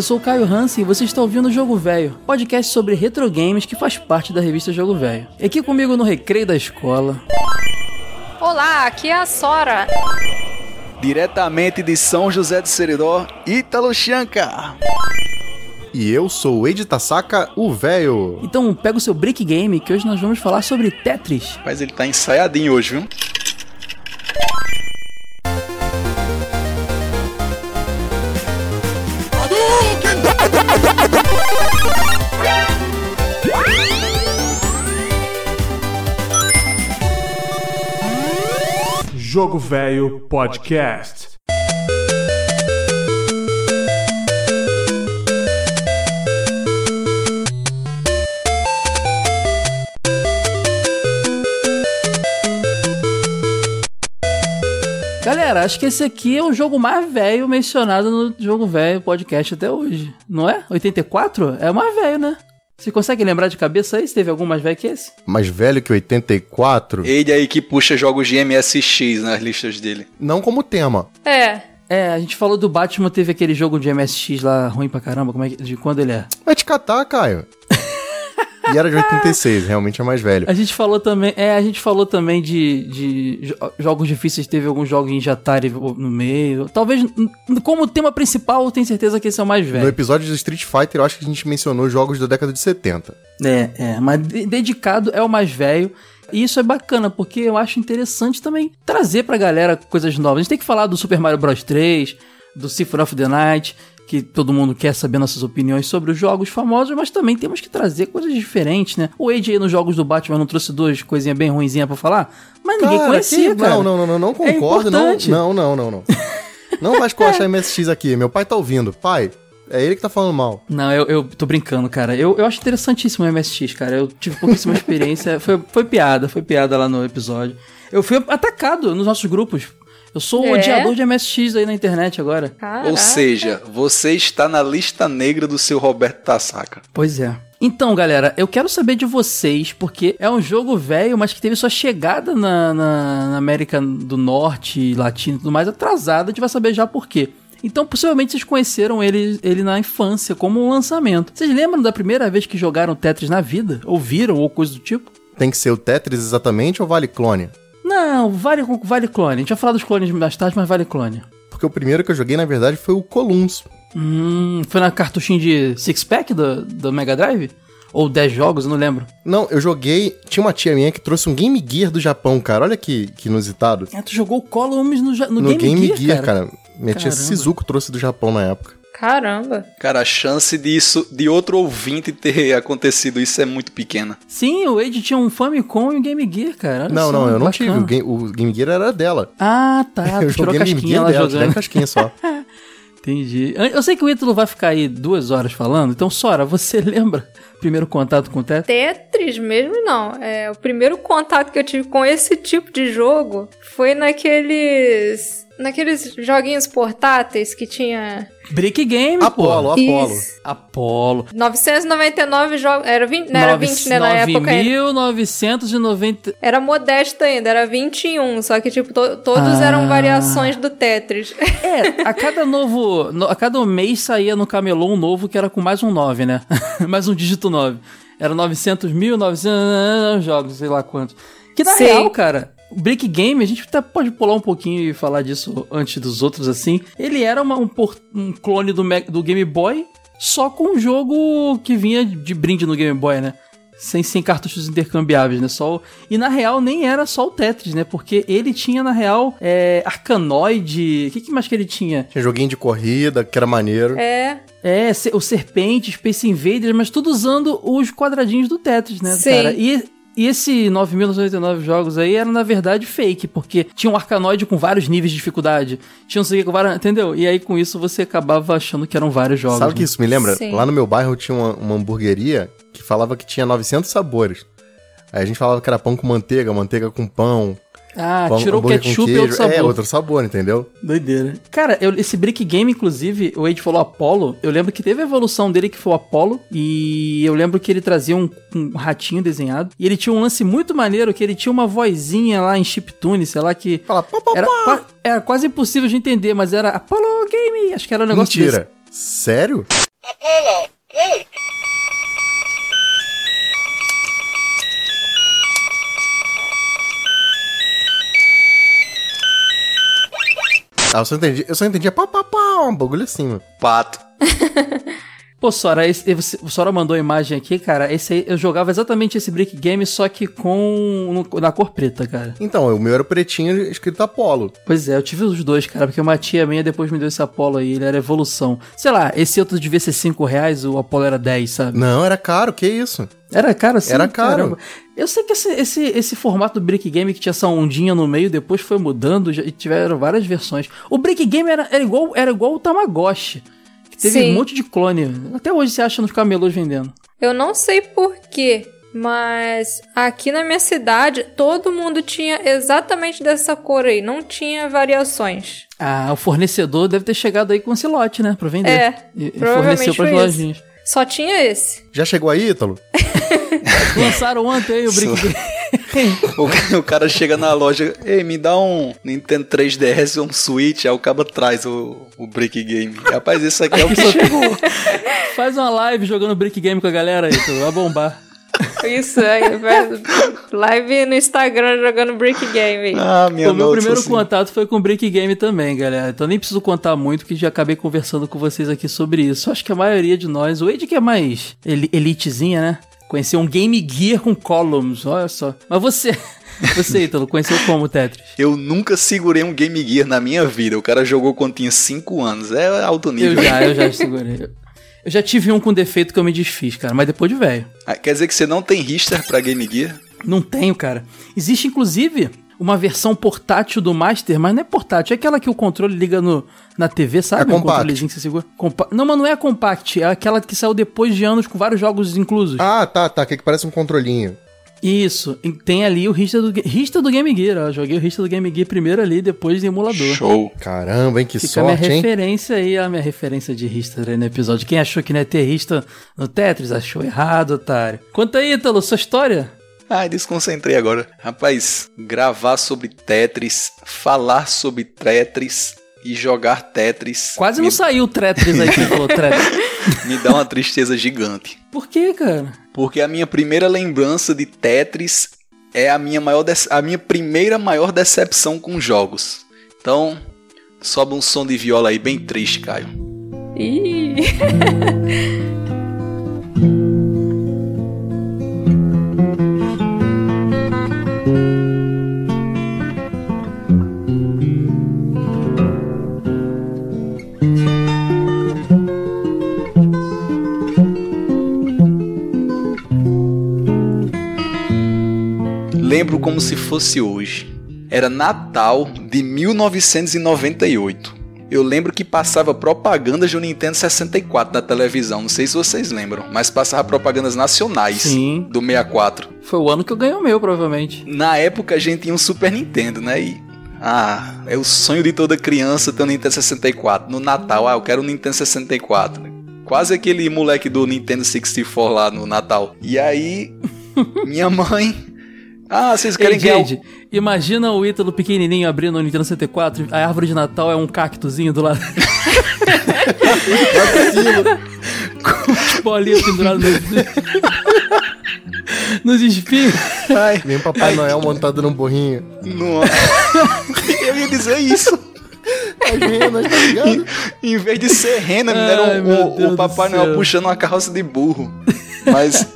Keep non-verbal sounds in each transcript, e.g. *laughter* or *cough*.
Eu sou o Caio Hansen e você está ouvindo o Jogo Velho, podcast sobre retro games que faz parte da revista Jogo Velho. E aqui comigo no recreio da escola. Olá, aqui é a Sora. Diretamente de São José de Seridó, Ítalo Chanca. E eu sou o Ed Tasaka, o véio. Então pega o seu Brick Game que hoje nós vamos falar sobre Tetris. Mas ele tá ensaiadinho hoje, viu? Jogo Velho Podcast. Galera, acho que esse aqui é o jogo mais velho mencionado no Jogo Velho Podcast até hoje, não é? 84? É mais velho, né? Você consegue lembrar de cabeça aí se teve algum mais velho que esse? Mais velho que 84? Ele aí que puxa jogos de MSX nas listas dele. Não como tema. É, É, a gente falou do Batman, teve aquele jogo de MSX lá ruim pra caramba, como é que, de quando ele é? Vai te catar, Caio. E era de 86, realmente é mais velho. A gente falou também, é, a gente falou também de, de jo- jogos difíceis, teve alguns jogos de Atari no meio. Talvez, como tema principal, eu tenho certeza que esse é o mais No velho. episódio do Street Fighter, eu acho que a gente mencionou jogos da década de 70. É, é, mas de- dedicado é o mais velho. E isso é bacana, porque eu acho interessante também trazer pra galera coisas novas. A gente tem que falar do Super Mario Bros 3, do Symphony of the Night, que todo mundo quer saber nossas opiniões sobre os jogos famosos, mas também temos que trazer coisas diferentes, né? O aí nos jogos do Batman não trouxe duas coisinhas bem ruinzinhas pra falar, mas ninguém Cara, conhecia, que- cara. Não, não, não, não, não É concordo. não, importante. não, não, não, não. Não vai esculachar MSX aqui. Meu pai tá ouvindo. Pai, é ele que tá falando mal. Não, eu, eu tô brincando, cara. Eu, eu acho interessantíssimo o MSX, cara. Eu tive pouquíssima *laughs* experiência. Foi, foi piada, foi piada lá no episódio. Eu fui atacado nos nossos grupos. Eu sou o É? odiador de MSX aí na internet agora. caraca. Ou seja, você está na lista negra do seu Roberto Tassaca. Pois é. Então, galera, eu quero saber de vocês, porque é um jogo velho, mas que teve sua chegada na, na- na América do Norte, Latina e tudo mais atrasada. A gente vai saber já por quê. Então, possivelmente vocês conheceram ele, ele na infância, como um lançamento. Vocês lembram da primeira vez que jogaram Tetris na vida? Ouviram ou coisa do tipo? Tem que ser o Tetris exatamente ou vale clone? Não, vale, vale clone. A gente vai falar dos clones mais tarde, mas vale clone. Porque o primeiro que eu joguei, na verdade, foi o Columns. Hum, foi na cartuchinha de Six Pack do, do Mega Drive? Ou 10 jogos, eu não lembro. Não, eu joguei. Tinha uma tia minha que trouxe um Game Gear do Japão, cara. Olha que, que inusitado. Ah, tu jogou Columns no, no, No, Game, Gear, cara. Minha tia Caramba. Shizuko trouxe do Japão na época. Caramba. Cara, a chance disso, de outro ouvinte ter acontecido isso é muito pequena. Sim, o Wade tinha um Famicom e um Game Gear, cara. Olha não, só, não, eu não bacana. tive. O Game, o Game Gear era dela. Ah, tá. *laughs* eu joguei Game casquinha Gear dela, jogando. casquinha só. *laughs* Entendi. Eu eu sei que o Ítalo vai ficar aí duas horas falando, então, Sora, você *laughs* lembra o primeiro contato com o Tetris? Tetris mesmo não. É, o primeiro contato que eu tive com esse tipo de jogo foi naqueles. Naqueles joguinhos portáteis que tinha Brick Game, Apolo, pô. Apolo. Isso. Apolo. 999 jogos. Era 20, não era 20, né? Na época. ainda. 9.990. Era modesto ainda, era 21. Só que, tipo, to- todos Ah. eram variações do Tetris. *laughs* É, a cada novo. no- a cada mês saía no camelô um novo que era com mais um 9, né? *laughs* mais um dígito 9. Era 900 mil, 900 jogos, sei lá quantos. Que na Sim. real, cara, o Brick Game, a gente até pode pular um pouquinho e falar disso antes dos outros, assim. Ele era uma- um, um clone do, do Game Boy, só com um jogo que vinha de brinde no Game Boy, né? Sem, sem cartuchos intercambiáveis, né? Só o- E na real nem era só o Tetris, né? Porque ele tinha, na real, é, Arkanoid. O que, que mais que ele tinha? Tinha joguinho de corrida, que era maneiro. é. É, o Serpente, Space Invaders, mas tudo usando os quadradinhos do Tetris, né, Sim. cara? E, e esse 9.999 jogos aí era, na verdade, fake, porque tinha um Arkanoid com vários níveis de dificuldade. Tinha não sei o que com vários... Entendeu? E aí, com isso, você acabava achando que eram vários jogos. Sabe o que né? isso me lembra? Sim. Lá no meu bairro tinha uma, uma hamburgueria que falava que tinha 900 sabores. Aí a gente falava que era pão com manteiga, manteiga com pão. Ah, tirou o ketchup e outro sabor. É, outro sabor, entendeu? Doideira. Cara, eu- esse Brick Game, inclusive, o Wade falou Apollo. Eu lembro que teve a evolução dele que foi o Apollo. E eu lembro que ele trazia um, um ratinho desenhado. E ele tinha um lance muito maneiro que ele tinha uma vozinha lá em chiptune, sei lá, que Fala, pá, pá, era, pá. qua- era quase impossível de entender, mas era Apollo Game. Acho que era um negócio Mentira. desse. Sério? Ah, eu só entendi. Eu só entendi pá, pá, pá, um bagulho assim, mano. Pato. *laughs* Pô, Sora, esse, você- o Sora mandou a imagem aqui, cara. Esse aí, eu jogava exatamente esse Brick Game, só que com. no- na cor preta, cara. Então, o meu era pretinho escrito Apollo. Pois é, eu tive os dois, cara, porque uma tia minha depois me deu esse Apollo aí, ele era evolução. Sei lá, esse outro devia ser 5 reais, o Apollo era 10, sabe? Não, era caro, que isso? Era caro assim? Era caro. caramba. Eu sei que esse, esse, esse formato do Brick Game que tinha essa ondinha no meio, depois foi mudando já- e tiveram várias versões. O Brick Game era, era, igual, era igual o Tamagotchi, teve Sim. um monte de clone. Até hoje você acha nos camelôs vendendo. Eu não sei porquê, mas aqui na minha cidade todo mundo tinha exatamente dessa cor aí, não tinha variações. Ah, o fornecedor deve ter chegado aí com esse lote, né? Pra vender. É, E, e provavelmente forneceu pras lojinhas. Só tinha esse. Já chegou aí, Ítalo? *laughs* Lançaram ontem aí o *laughs* Game. O, o cara chega na loja, ei, me dá um Nintendo 3DS ou um Switch, aí o cabo traz o, o Brick Game. Rapaz, isso aqui é o que chegou. Faz uma live jogando Brick Game com a galera aí, tu vai bombar. Isso aí, live no Instagram jogando Brick Game. Ah, minha o meu primeiro senhora. contato foi com o Brick Game também, galera. Então nem preciso contar muito, porque já acabei conversando com vocês aqui sobre isso. Acho que a maioria de nós, o Ed que é mais eli- elitezinha, né? Conheceu um Game Gear com columns, olha só. Mas você, *laughs* você, Ítalo, conheceu como Tetris? Eu nunca segurei um Game Gear na minha vida. O cara jogou quando tinha 5 anos. É alto nível. Eu já, eu já *laughs* segurei. Eu já tive um com defeito que eu me desfiz, cara, mas depois de velho. Ah, Quer dizer que você não tem Richter pra Game Gear? Não tenho, cara. Existe, inclusive, uma versão portátil do Master, mas não é portátil, é aquela que o controle liga no, na TV, sabe? É um compact. controlezinho que você segura. Compa- não, mas não é a compact, é aquela que saiu depois de anos com vários jogos inclusos. Ah, tá, tá. Que, que parece um controlinho. Isso, e tem ali o Rista do, Rista do Game Gear, ó. Joguei o Rista do Game Gear primeiro ali, depois de emulador. Show. Caramba, hein? Que Fica a minha sorte, hein? referência aí, a minha referência de Rista aí no episódio. Quem achou que não ia ter Rista no Tetris, achou errado, otário. Conta aí, Ítalo, sua história. Ah, desconcentrei agora. Rapaz, gravar sobre Tetris, falar sobre Tetris e jogar Tetris Quase me, não saiu o Tetris aí que falou, Tetris. *laughs* me dá uma tristeza gigante. Por quê, cara? Porque a minha primeira lembrança de Tetris é a minha, maior dece- a minha primeira maior decepção com jogos. Então, sobe um som de viola aí bem triste, Caio. Ih. *laughs* Lembro como se fosse hoje. Era Natal de 1998. Eu lembro que passava propagandas do Nintendo 64 na televisão. Não sei se vocês lembram, mas passava propagandas nacionais Sim. do 64. Foi o ano que eu ganhei o meu, provavelmente. Na época a gente tinha um Super Nintendo, né? E, ah, é o sonho de toda criança ter um Nintendo 64. No Natal, ah, eu quero um Nintendo 64. Quase aquele moleque do Nintendo 64 lá no Natal. E aí, *laughs* minha mãe. Ah, vocês querem Ei, o- Jade, imagina o Ítalo pequenininho abrindo o Nintendo 64, a árvore de Natal é um cactozinho do lado. *laughs* Com as bolinhas penduradas nos... nos espinhos. Ai, Vem Papai Noel montado num burrinho. não. *laughs* Eu ia dizer isso. As renas, tá ligado? Em vez de ser rena, era Ai, o- o, Papai Noel puxando uma carroça de burro. Mas.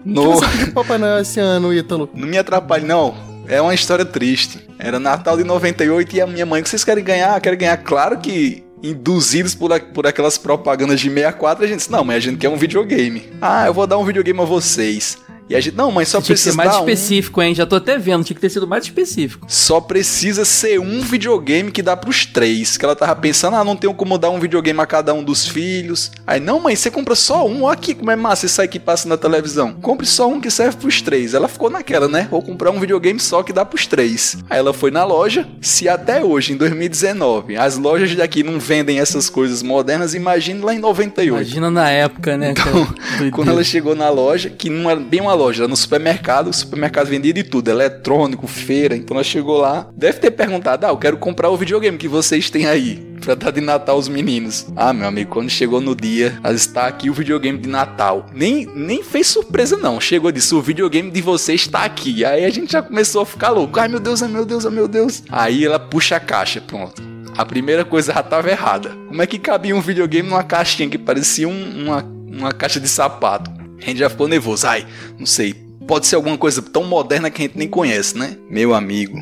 O que No, você pediu Papai Noel esse ano, Ítalo? não me atrapalhe, não. É uma história triste. Era Natal de 98 e a minha mãe, o que vocês querem ganhar? Querem ganhar? Claro que induzidos por, a- por aquelas propagandas de 64, a gente disse, não, mas a gente quer um videogame. Ah, eu vou dar um videogame a vocês. E a gente, não, mas só Tinha que precisa ser mais dar um. específico, hein? Já tô até vendo, tinha que ter sido mais específico. Só precisa ser um videogame que dá pros três. Que ela tava pensando, ah, não tenho como dar um videogame a cada um dos filhos. Aí, não, mãe, você compra só um. Olha aqui como é massa isso aí que passa na televisão. Compre só um que serve pros três. Ela ficou naquela, né? Vou comprar um videogame só que dá pros três. Aí ela foi na loja. Se até hoje, em 2019, as lojas daqui não vendem essas coisas modernas, imagine lá em 98. Imagina na época, né? Então, *laughs* quando ela chegou na loja, que não era bem uma loja, era no supermercado, o supermercado vendia de tudo, eletrônico, feira, então ela chegou lá, deve ter perguntado, ah, eu quero comprar o videogame que vocês têm aí. pra dar de Natal aos meninos. Ah, meu amigo, quando chegou no dia, está aqui o videogame de Natal. Nem, nem fez surpresa, não. Chegou disse: o videogame de você está aqui. Aí a gente já começou a ficar louco. Ai, meu Deus, ai, meu Deus, ai, meu Deus. Aí ela puxa a caixa, pronto. A primeira coisa já tava errada. Como é que cabia um videogame numa caixinha que parecia um- uma, uma caixa de sapato? A gente já ficou nervoso. Ai, não sei. Pode ser alguma coisa tão moderna que a gente nem conhece, né? Meu amigo,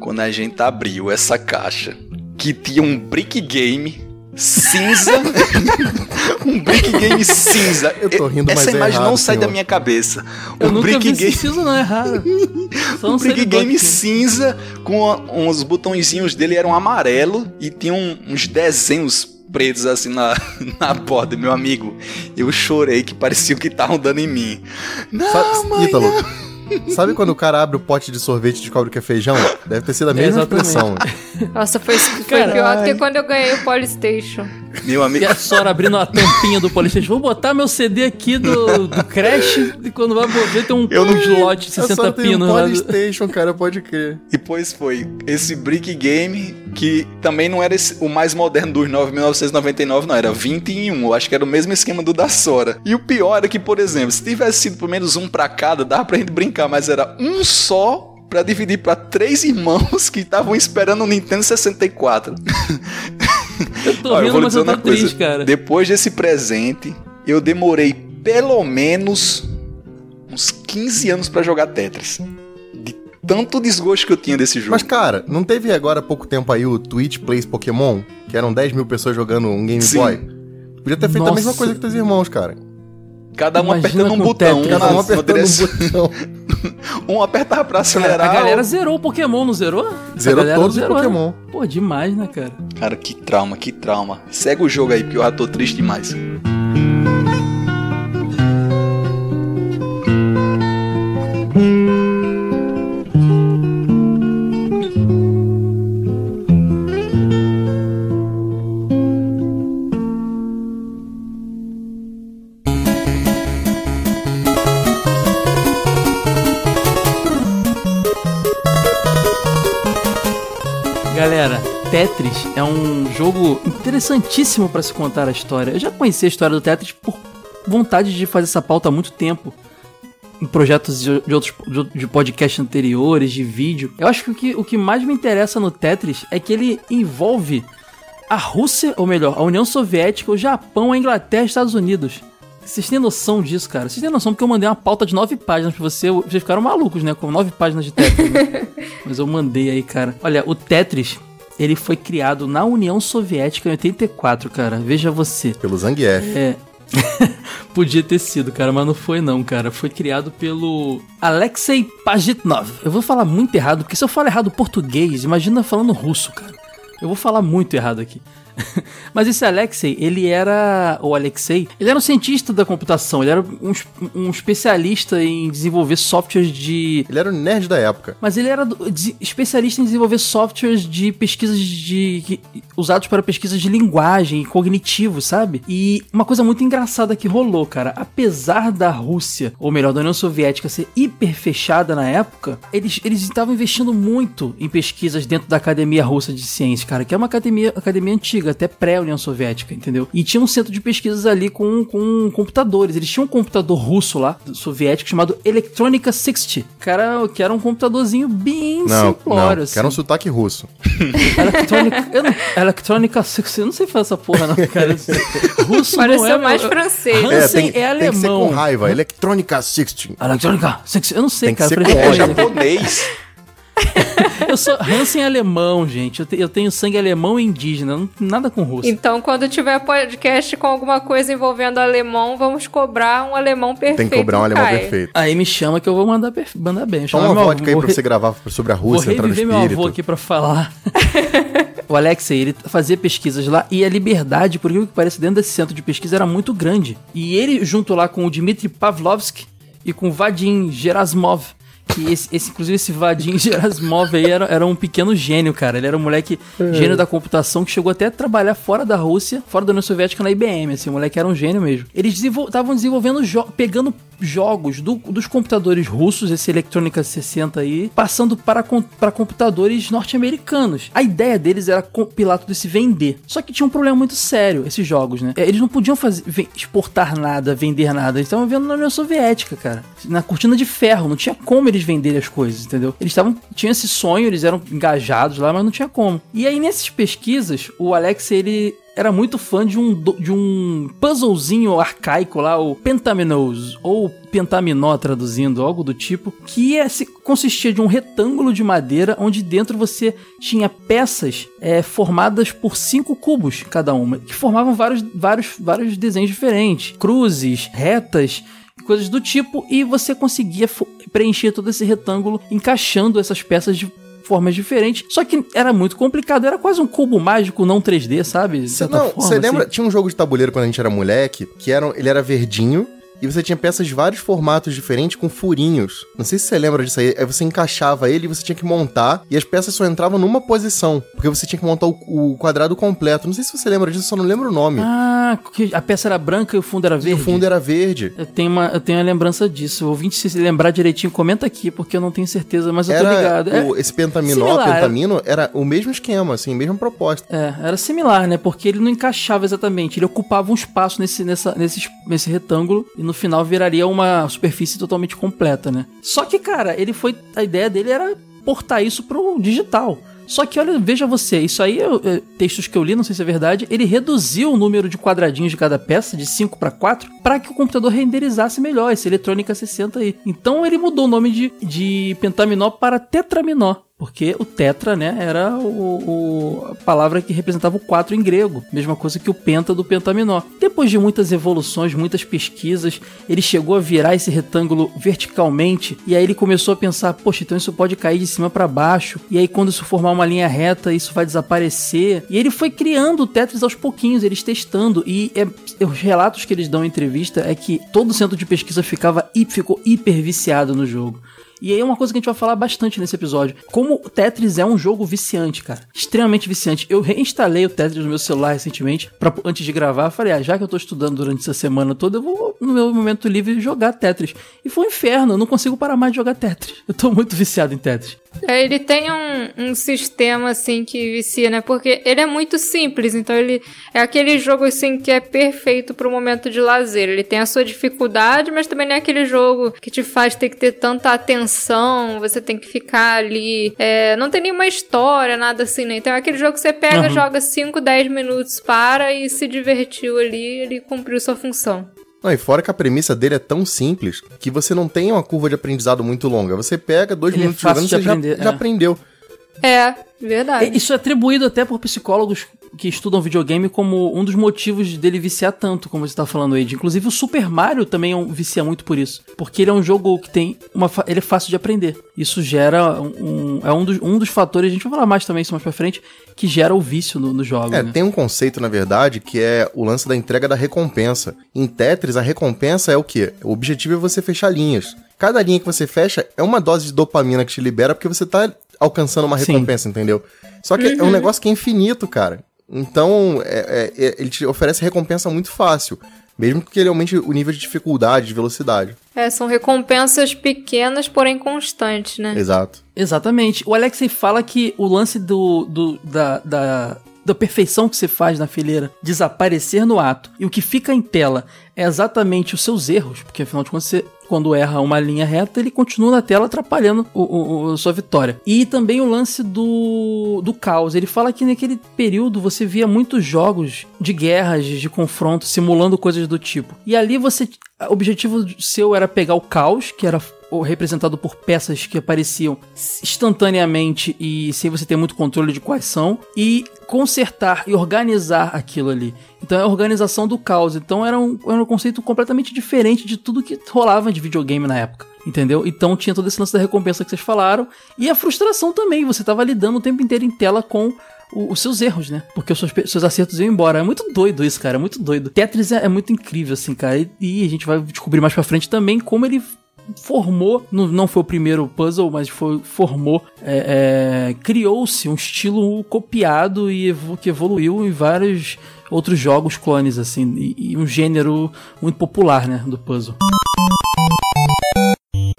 quando a gente abriu essa caixa, que tinha um brick game cinza. *laughs* um brick game cinza. Eu tô rindo, Essa mas é imagem não errado, sai da senhor. minha cabeça. Eu um nunca brick vi game. esse cinza, não, é raro. *laughs* Só Um brick game cinza com a- uns botõezinhos dele eram amarelo e tinha um- uns desenhos pretos assim na, *laughs* na borda, meu amigo. Eu chorei que parecia que estavam dando em mim. Não, Sabe, mãe, Ítalo, sabe quando o cara abre o pote de sorvete e descobre que é feijão? Deve ter sido a mesma expressão. *laughs* Nossa, foi, foi pior do que quando eu ganhei o Polystation. Meu E amigo. a Sora abrindo a tampinha do Polystation. Vou botar meu CD aqui do, do Crash e quando vai ver tem um, Eu não- slot de Eu 60 só tenho pinos um lá. Polystation, cara, pode crer. E pois foi. Esse Brick Game, que também não era esse- o mais moderno dos 9, 1999, não, era 21. Eu acho que era o mesmo esquema do da Sora. E o pior é que, por exemplo, se tivesse sido pelo menos um pra cada, dava pra gente brincar, mas era um só pra dividir pra três irmãos *laughs* que estavam esperando o Nintendo 64. Eu tô Ó, rindo, vou lhe mas dizer eu tô uma coisa. triste, cara. Depois desse presente, eu demorei pelo menos uns 15 anos pra jogar Tetris. De tanto desgosto que eu tinha desse jogo. Mas, cara, não teve agora há pouco tempo aí o Twitch Plays Pokémon? Que eram 10 mil pessoas jogando um Game Sim. Boy? Podia ter feito a mesma Nossa. coisa que teus irmãos, cara. Cada um Imagina apertando um botão, Tetris. um, Cada um apertando um botão. *laughs* um apertava pra Cara, acelerar. a galera zerou o Pokémon, não zerou? Zerou todos os zerou, né? Pokémon. Pô, demais, né, cara? Cara, que trauma, que trauma. Segue o jogo aí, porque eu já tô triste demais. Interessantíssimo pra se contar a história. Eu já conheci a história do Tetris por vontade de fazer essa pauta há muito tempo. Em projetos de, de outros de, podcast anteriores, de vídeo. Eu acho que o, que o que mais me interessa no Tetris é que ele envolve a Rússia, ou melhor, a União Soviética, o Japão, a Inglaterra e os Estados Unidos. Vocês têm noção disso, cara? Vocês têm noção porque eu mandei uma pauta de nove páginas pra você. Vocês ficaram malucos, né? Com nove páginas de Tetris. né? *laughs* Mas eu mandei aí, cara. Olha, o Tetris, ele foi criado na União Soviética em 84, cara. Veja você. Pelo Zangief. É. *laughs* Podia ter sido, cara, mas não foi não, cara. Foi criado pelo Alexei Pajitnov. Eu vou falar muito errado, porque se eu falar errado português, imagina falando russo, cara. Eu vou falar muito errado aqui. *laughs* Mas esse Alexei, ele era. O Alexei, ele era um cientista da computação, ele era um, um especialista em desenvolver softwares de Ele era o nerd da época. mas ele era especialista em desenvolver softwares de pesquisas de. que- usados para pesquisas de linguagem e cognitivo, sabe? E uma coisa muito engraçada que rolou, cara. Apesar da Rússia, ou melhor, da União Soviética, ser hiper fechada na época, eles eles estavam investindo muito em pesquisas dentro da Academia Russa de Ciências, cara, que é uma academia, academia antiga, até pré-União Soviética, entendeu? E tinha um centro de pesquisas ali com, com computadores. Eles tinham um computador russo lá, soviético, chamado Electronica 60, cara, que era um computadorzinho bem Não, simplório, não. assim. Que era um sotaque russo. *laughs* Eu não, Electrônica 60, eu não sei fazer essa porra, não, cara. Russo não Pareceu é mais meu- francês. Hansen tem, é tem que ser com alemão. raiva. Electronica 60. Electrônica 60, eu não sei, Tem que cara. ser pra com É japonês. *laughs* Eu sou Hansen alemão, gente. Eu, te- eu tenho sangue alemão e indígena, não, nada com russo. Então, quando tiver podcast com alguma coisa envolvendo alemão, vamos cobrar um alemão perfeito. Tem que cobrar um alemão Caio. perfeito. Aí me chama que eu vou mandar, mandar bem. Toma uma vodka aí pra você gravar sobre a Vou Rússia, entrar no reviver meu avô espírito. aqui pra falar. *laughs* o Alexei, ele fazia pesquisas lá e a liberdade, por que parece, dentro desse centro de pesquisa era muito grande. E ele, junto lá com o Dmitry Pavlovsky e com o Vadim Gerasimov, que esse, esse- inclusive esse Vadim *laughs* Gerasimov aí era, era um pequeno gênio, cara. Ele era um moleque gênio da computação que chegou até a trabalhar fora da Rússia, fora da União Soviética na IBM, assim, o moleque era um gênio mesmo. Eles estavam desenvolvendo, jo- pegando jogos do- dos computadores russos, esse Electrônica 60 aí, passando para, com- para computadores norte-americanos. A ideia deles era compilar tudo isso e vender. Só que tinha um problema muito sério, esses jogos, né? É, Eles não podiam fazer, exportar nada, vender nada. Eles estavam vendo na União Soviética, cara. Na cortina de ferro, não tinha como eles venderem as coisas, entendeu? Eles estavam, tinham esse sonho, eles eram engajados lá, mas não tinha como. E aí, nessas pesquisas, o Alex, ele era muito fã de um, de um puzzlezinho arcaico lá, o Pentaminos, ou Pentaminó traduzindo, algo do tipo, que é, consistia de um retângulo de madeira onde dentro você tinha peças é, formadas por cinco cubos cada uma, que formavam vários, vários, vários desenhos diferentes, cruzes, retas, coisas do tipo, e você conseguia preencher todo esse retângulo encaixando essas peças de formas diferentes. Só que era muito complicado, era quase um cubo mágico não 3D, sabe? Certa Não, você lembra? assim. Tinha um jogo de tabuleiro quando a gente era moleque, que era, ele era verdinho. E você tinha peças de vários formatos diferentes com furinhos. Não sei se você lembra disso aí. Aí você encaixava ele e você tinha que montar. E as peças só entravam numa posição. Porque você tinha que montar o, o quadrado completo. Não sei se você lembra disso, só não lembro o nome. Ah, que a peça era branca e o fundo era e verde. o fundo era verde. Eu tenho, uma, eu tenho a lembrança disso. O ouvinte, se lembrar direitinho, comenta aqui, porque eu não tenho certeza, mas eu tô ligado. Era É- o- esse pentaminó, similar. pentamino, era o mesmo esquema, assim, mesma proposta. É, era similar, né? Porque ele não encaixava exatamente. Ele ocupava um espaço nesse, nessa, nesse, es- nesse retângulo e no final viraria uma superfície totalmente completa, né? Só que, cara, ele foi. A ideia dele era portar isso pro digital. Só que, olha, veja você, isso aí, textos que eu li, não sei se é verdade, ele reduziu o número de quadradinhos de cada peça, de 5 para 4, para que o computador renderizasse melhor, esse Eletrônica 60 aí. Então ele mudou o nome de, de pentaminó para tetraminó. Porque o tetra, né, era o, o- a palavra que representava o 4 em grego. Mesma coisa que o penta do pentaminó. Depois de muitas evoluções, muitas pesquisas, ele chegou a virar esse retângulo verticalmente. E aí ele começou a pensar, poxa, então isso pode cair de cima para baixo. E aí quando isso formar uma linha reta, isso vai desaparecer. E ele foi criando o Tetris aos pouquinhos, eles testando. E é- os relatos que eles dão em entrevista é que todo centro de pesquisa ficava, ficou hiper viciado no jogo. E aí é uma coisa que a gente vai falar bastante nesse episódio. Como o Tetris é um jogo viciante, cara. Extremamente viciante. Eu reinstalei o Tetris no meu celular recentemente, pra, antes de gravar. Falei, ah, já que eu tô estudando durante essa semana toda, eu vou, no meu momento livre, jogar Tetris. E foi um inferno, eu não consigo parar mais de jogar Tetris. Eu tô muito viciado em Tetris. É, Ele tem um, um sistema assim que vicia, né? Porque ele é muito simples, então ele é aquele jogo assim que é perfeito pro momento de lazer. Ele tem a sua dificuldade, mas também não é aquele jogo que te faz ter que ter tanta atenção, você tem que ficar ali. é, não tem nenhuma história, nada assim, né? Então é aquele jogo que você pega, Uhum. joga 5, 10 minutos, para e se divertiu ali, ele cumpriu sua função. Não, e fora que a premissa dele é tão simples que você não tem uma curva de aprendizado muito longa. Você pega dois Ele é minutos fácil jogando e você já- aprender, já, é. aprendeu. É, verdade. É, Isso é atribuído até por psicólogos que estudam videogame como um dos motivos dele viciar tanto, como você tá falando aí. Inclusive o Super Mario também é um, vicia muito por isso. Porque ele é um jogo que tem uma. Ele é fácil de aprender. Isso gera um. um- é um dos, um dos fatores, a gente vai falar mais também isso mais pra frente, que gera o vício no, no jogo. É, né? tem um conceito, na verdade, que é o lance da entrega da recompensa. Em Tetris, a recompensa é o quê? O objetivo é você fechar linhas. Cada linha que você fecha é uma dose de dopamina que te libera porque você tá alcançando uma Sim. recompensa, entendeu? Só que é um negócio que é infinito, cara. Então, é- é- é- ele te oferece recompensa muito fácil. Mesmo que ele aumente o nível de dificuldade, de velocidade. É, são recompensas pequenas, porém constantes, né? Exato. Exatamente. O Alexei fala que o lance do, do- da, da, da perfeição que você faz na fileira desaparecer no ato e o que fica em tela é exatamente os seus erros, porque afinal de contas você. Quando erra uma linha reta, ele continua na tela atrapalhando o, o- o- sua vitória. E também o lance do, do caos. Ele fala que naquele período você via muitos jogos de guerras, de confronto, simulando coisas do tipo. E ali você. O objetivo seu era pegar o caos, que era representado por peças que apareciam instantaneamente e sem você ter muito controle de quais são, e consertar e organizar aquilo ali. Então é a organização do caos. Então era um, era um conceito completamente diferente de tudo que rolava de videogame na época. Entendeu? Então tinha todo esse lance da recompensa que vocês falaram. E a frustração também. Você tava lidando o tempo inteiro em tela com o- os seus erros, né? Porque os seus, seus acertos iam embora. É muito doido isso, cara. É muito doido. Tetris é, é muito incrível, assim, cara. E, e a gente vai descobrir mais pra frente também como ele formou, não, não foi o primeiro puzzle, mas foi, formou, é, é, criou-se um estilo copiado e evo- que evoluiu em vários outros jogos clones, assim, e, e um gênero muito popular, né, do puzzle.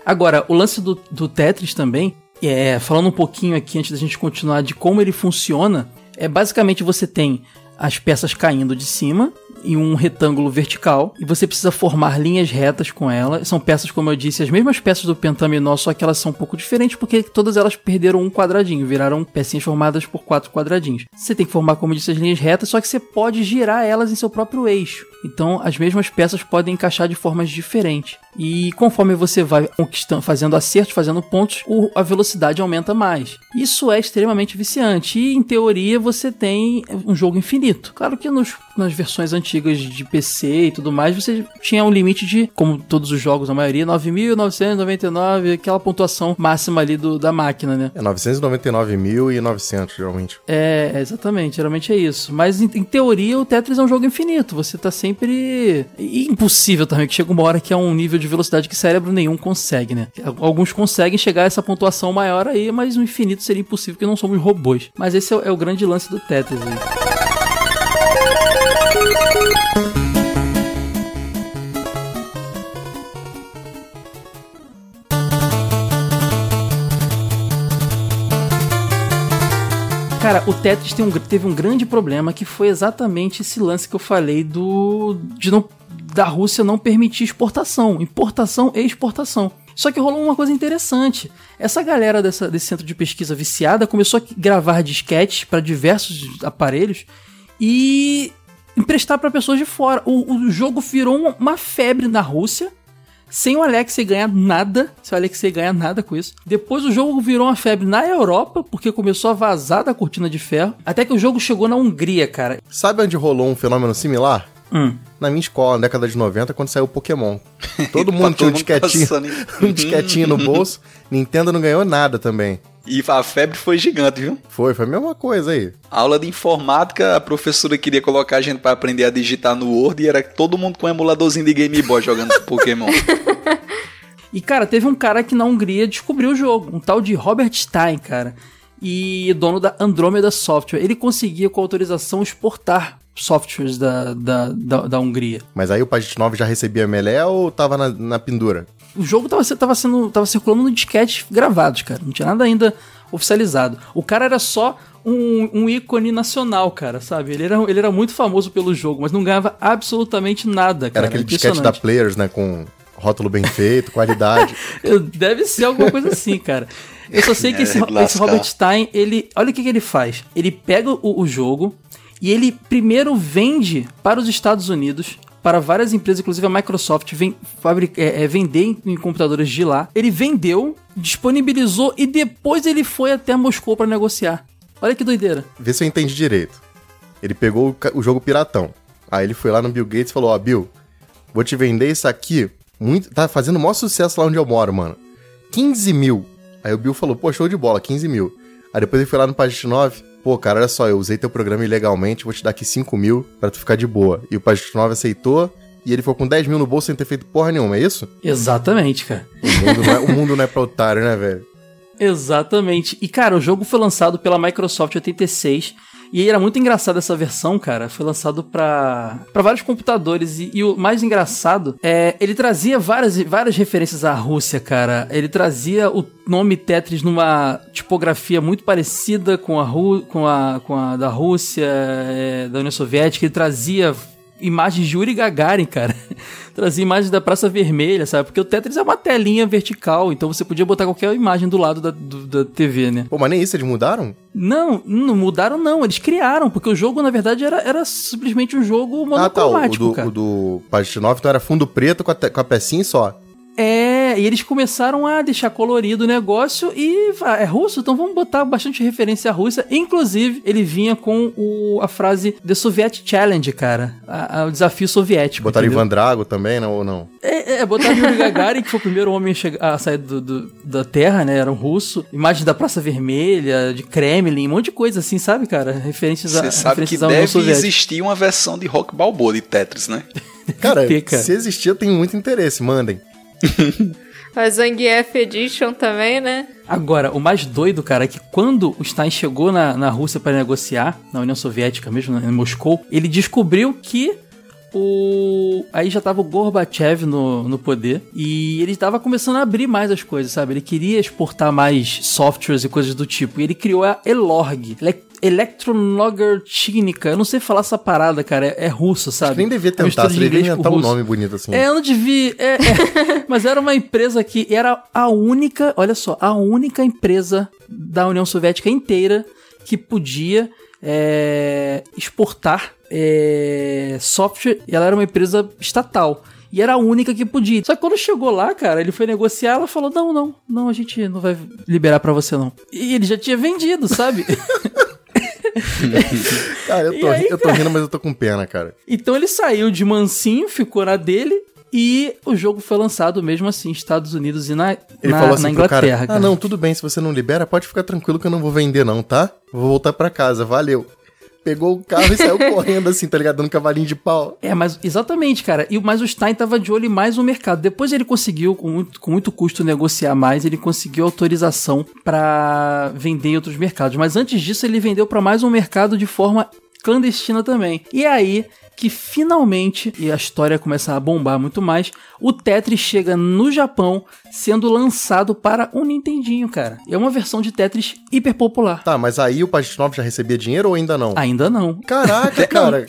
Agora, o lance do, do Tetris também, é, falando um pouquinho aqui antes da gente continuar de como ele funciona, é basicamente você tem as peças caindo de cima em um retângulo vertical e você precisa formar linhas retas com ela. São peças, como eu disse, as mesmas peças do pentaminó, só que elas são um pouco diferentes porque todas elas perderam um quadradinho, viraram pecinhas formadas por quatro quadradinhos. Você tem que formar, como eu disse, as linhas retas, só que você pode girar elas em seu próprio eixo. Então, as mesmas peças podem encaixar de formas diferentes. E conforme você vai conquistando, fazendo acertos, fazendo pontos, a velocidade aumenta mais. Isso é extremamente viciante. E em teoria você tem um jogo infinito. Claro que nos, nas versões antigas de PC e tudo mais, você tinha um limite de, como todos os jogos, a maioria, 9.999, aquela pontuação máxima ali do, da máquina, né? É 999.900, geralmente. É, exatamente, geralmente é isso. Mas em, em, teoria o Tetris é um jogo infinito. Você tá sempre. E impossível também, que chega uma hora que é um nível de velocidade que cérebro nenhum consegue, né? Alguns conseguem chegar a essa pontuação maior aí, mas o infinito seria impossível porque não somos robôs. Mas esse é, o, é grande lance do Tetris aí. Cara, o Tetris um, teve um grande problema que foi exatamente esse lance que eu falei do de não da Rússia não permitir exportação, importação e exportação. Só que rolou uma coisa interessante. Essa galera dessa, desse centro de pesquisa viciada começou a gravar disquetes para diversos aparelhos e emprestar para pessoas de fora. O, o jogo virou uma febre na Rússia sem o Alexei ganhar nada, sem o Alexei ganhar nada com isso. Depois o jogo virou uma febre na Europa, porque começou a vazar da cortina de ferro, até que o jogo chegou na Hungria, cara. Sabe onde rolou um fenômeno similar? Hum. Na minha escola, na década de 90, quando saiu o Pokémon. *laughs* Todo mundo tinha um disquetinho, *laughs* um disquetinho no *laughs* bolso. Nintendo não ganhou nada também. E a febre foi gigante, viu? Foi, foi a mesma coisa aí. Aula de informática, a professora queria colocar a gente para aprender a digitar no Word e era todo mundo com um emuladorzinho de Game Boy jogando *laughs* Pokémon. *laughs* E, cara, teve um cara que na Hungria descobriu o jogo, um tal de Robert Stein, cara. E dono da Andromeda Software. Ele conseguia, com autorização, exportar softwares da, da, da, da Hungria. Mas aí o Pagit 9 já recebia melé ou tava na, na pendura? O jogo tava, tava, sendo, tava circulando no disquete gravados, cara. Não tinha nada ainda oficializado. O cara era só um, um, ícone nacional, cara, sabe? Ele era, ele era muito famoso pelo jogo, mas não ganhava absolutamente nada, cara. Era aquele disquete da Players, né? Com rótulo bem feito, qualidade. *laughs* Deve ser alguma coisa assim, cara. Eu só sei que é, esse, *laughs* esse, Robert Stein, ele. Olha o que, que ele faz. Ele pega o, o jogo e ele primeiro vende para os Estados Unidos para várias empresas, inclusive a Microsoft, vem, é, é, vender em, em, computadores de lá. Ele vendeu, disponibilizou e depois ele foi até Moscou para negociar. Olha que doideira. Vê se eu entendi direito. Ele pegou o, o jogo piratão. Aí ele foi lá no Bill Gates e falou: Ó, oh, Bill, vou te vender isso aqui. Muito, tá fazendo o maior sucesso lá onde eu moro, mano. 15 mil. Aí o Bill falou: pô, show de bola, 15 mil. Aí depois ele foi lá no Pagit 9 pô, cara, olha só, eu usei teu programa ilegalmente, vou te dar aqui 5 mil pra tu ficar de boa. E o Pagito 9 aceitou, e ele ficou com 10 mil no bolso sem ter feito porra nenhuma, é isso? Exatamente, cara. O mundo não é, o mundo não é pra otário, né, velho? *laughs* Exatamente. E, cara, o jogo foi lançado pela Microsoft 86 e era muito engraçado essa versão, cara. Foi lançado para vários computadores. E, e, o mais engraçado é ele trazia várias, várias referências à Rússia, cara. Ele trazia o nome Tetris numa tipografia muito parecida com a, Ru, com a, com a da Rússia, é, da União Soviética. Ele trazia imagens de Yuri Gagarin, cara. *laughs* Trazia imagens da Praça Vermelha, sabe? Porque o Tetris é uma telinha vertical, então você podia botar qualquer imagem do lado da, do, da TV, né? Pô, mas nem isso eles mudaram? Não, não mudaram não, eles criaram, porque o jogo, na verdade, era, era simplesmente um jogo monocromático, ah, tá, o, o do, cara. O do Pagite 9 então era fundo preto com a, com a pecinha só. É, e eles começaram a deixar colorido o negócio e é russo, então vamos botar bastante referência à Rússia. Inclusive, ele vinha com o, a frase The Soviet Challenge, cara. A, a, o desafio soviético. Botaram entendeu? Ivan Drago também, não, ou não? É, é botaram Yuri Gagarin, que foi o primeiro homem a, chegar, a sair do, do, da Terra, né? Era um russo. Imagens da Praça Vermelha, de Kremlin, um monte de coisa assim, sabe, cara? Referências a Você sabe que deve existir uma versão de Rock Balboa de Tetris, né? cara, *laughs* ter, cara, se existir, eu tenho muito interesse, mandem. A Zangief Edition também, né? Agora, o mais doido, cara, é que quando o Stein chegou na, na Rússia para negociar, na União Soviética mesmo, em Moscou, ele descobriu que o. Aí já tava o Gorbachev no, no poder. E ele tava começando a abrir mais as coisas, sabe? Ele queria exportar mais softwares e coisas do tipo. E ele criou a Elorg. Electronogertchnika. Eu não sei falar essa parada, cara. É, é russo, sabe? Acho que nem devia É tentar, você de devia inventar um nome bonito assim. É, eu não devia. é, é. *laughs* Mas era uma empresa que era a única, olha só, a única empresa da União Soviética inteira que podia é, exportar é, software. E ela era uma empresa estatal. E era a única que podia. Só que quando chegou lá, cara, ele foi negociar, ela falou: não, não, não, a gente não vai liberar pra você, não. E ele já tinha vendido, sabe? *laughs* Cara, eu tô, aí, eu tô rindo, mas eu tô com pena, cara. Então ele saiu de mansinho, ficou na dele. E o jogo foi lançado mesmo assim, Estados Unidos e na, Ele na, falou assim na Inglaterra. cara, cara. ah não, tudo bem, se você não libera, pode ficar tranquilo que eu não vou vender não, tá? Vou voltar pra casa, valeu. Pegou o carro e saiu *laughs* correndo assim, tá ligado? Dando cavalinho de pau. É, mas exatamente, cara. E mas o Stein tava de olho em mais no mercado. Depois ele conseguiu, com muito, com muito custo, negociar mais. Ele conseguiu autorização pra vender em outros mercados. Mas antes disso, ele vendeu pra mais um mercado de forma clandestina também. E aí que finalmente, e a história começa a bombar muito mais, o Tetris chega no Japão sendo lançado para o Nintendinho, cara. É uma versão de Tetris hiper popular. Tá, mas aí o Pastinoff já recebia dinheiro ou ainda não? Ainda não. Caraca, *laughs* cara.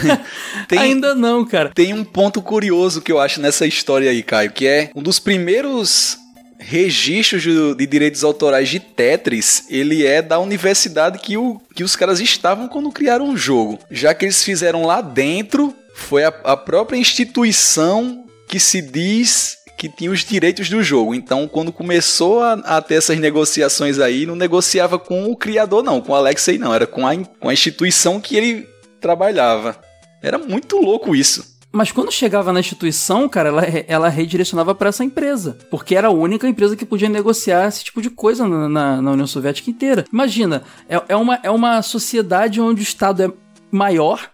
*laughs* Tem, Ainda não, cara. tem um ponto curioso que eu acho nessa história aí, Caio, que é um dos primeiros registros de, de direitos autorais de Tetris, ele é da universidade que, o, que os caras estavam quando criaram o jogo. Já que eles fizeram lá dentro, foi a, a própria instituição que se diz que tinha os direitos do jogo. Então, quando começou a, a ter essas negociações aí, não negociava com o criador, não, com o Alexei, não. Era com a, com a instituição que ele trabalhava. Era muito louco isso. Mas quando chegava na instituição, cara, ela, ela redirecionava para essa empresa. Porque era a única empresa que podia negociar esse tipo de coisa na, na- na União Soviética inteira. Imagina, é, é, uma, é uma sociedade onde o Estado é maior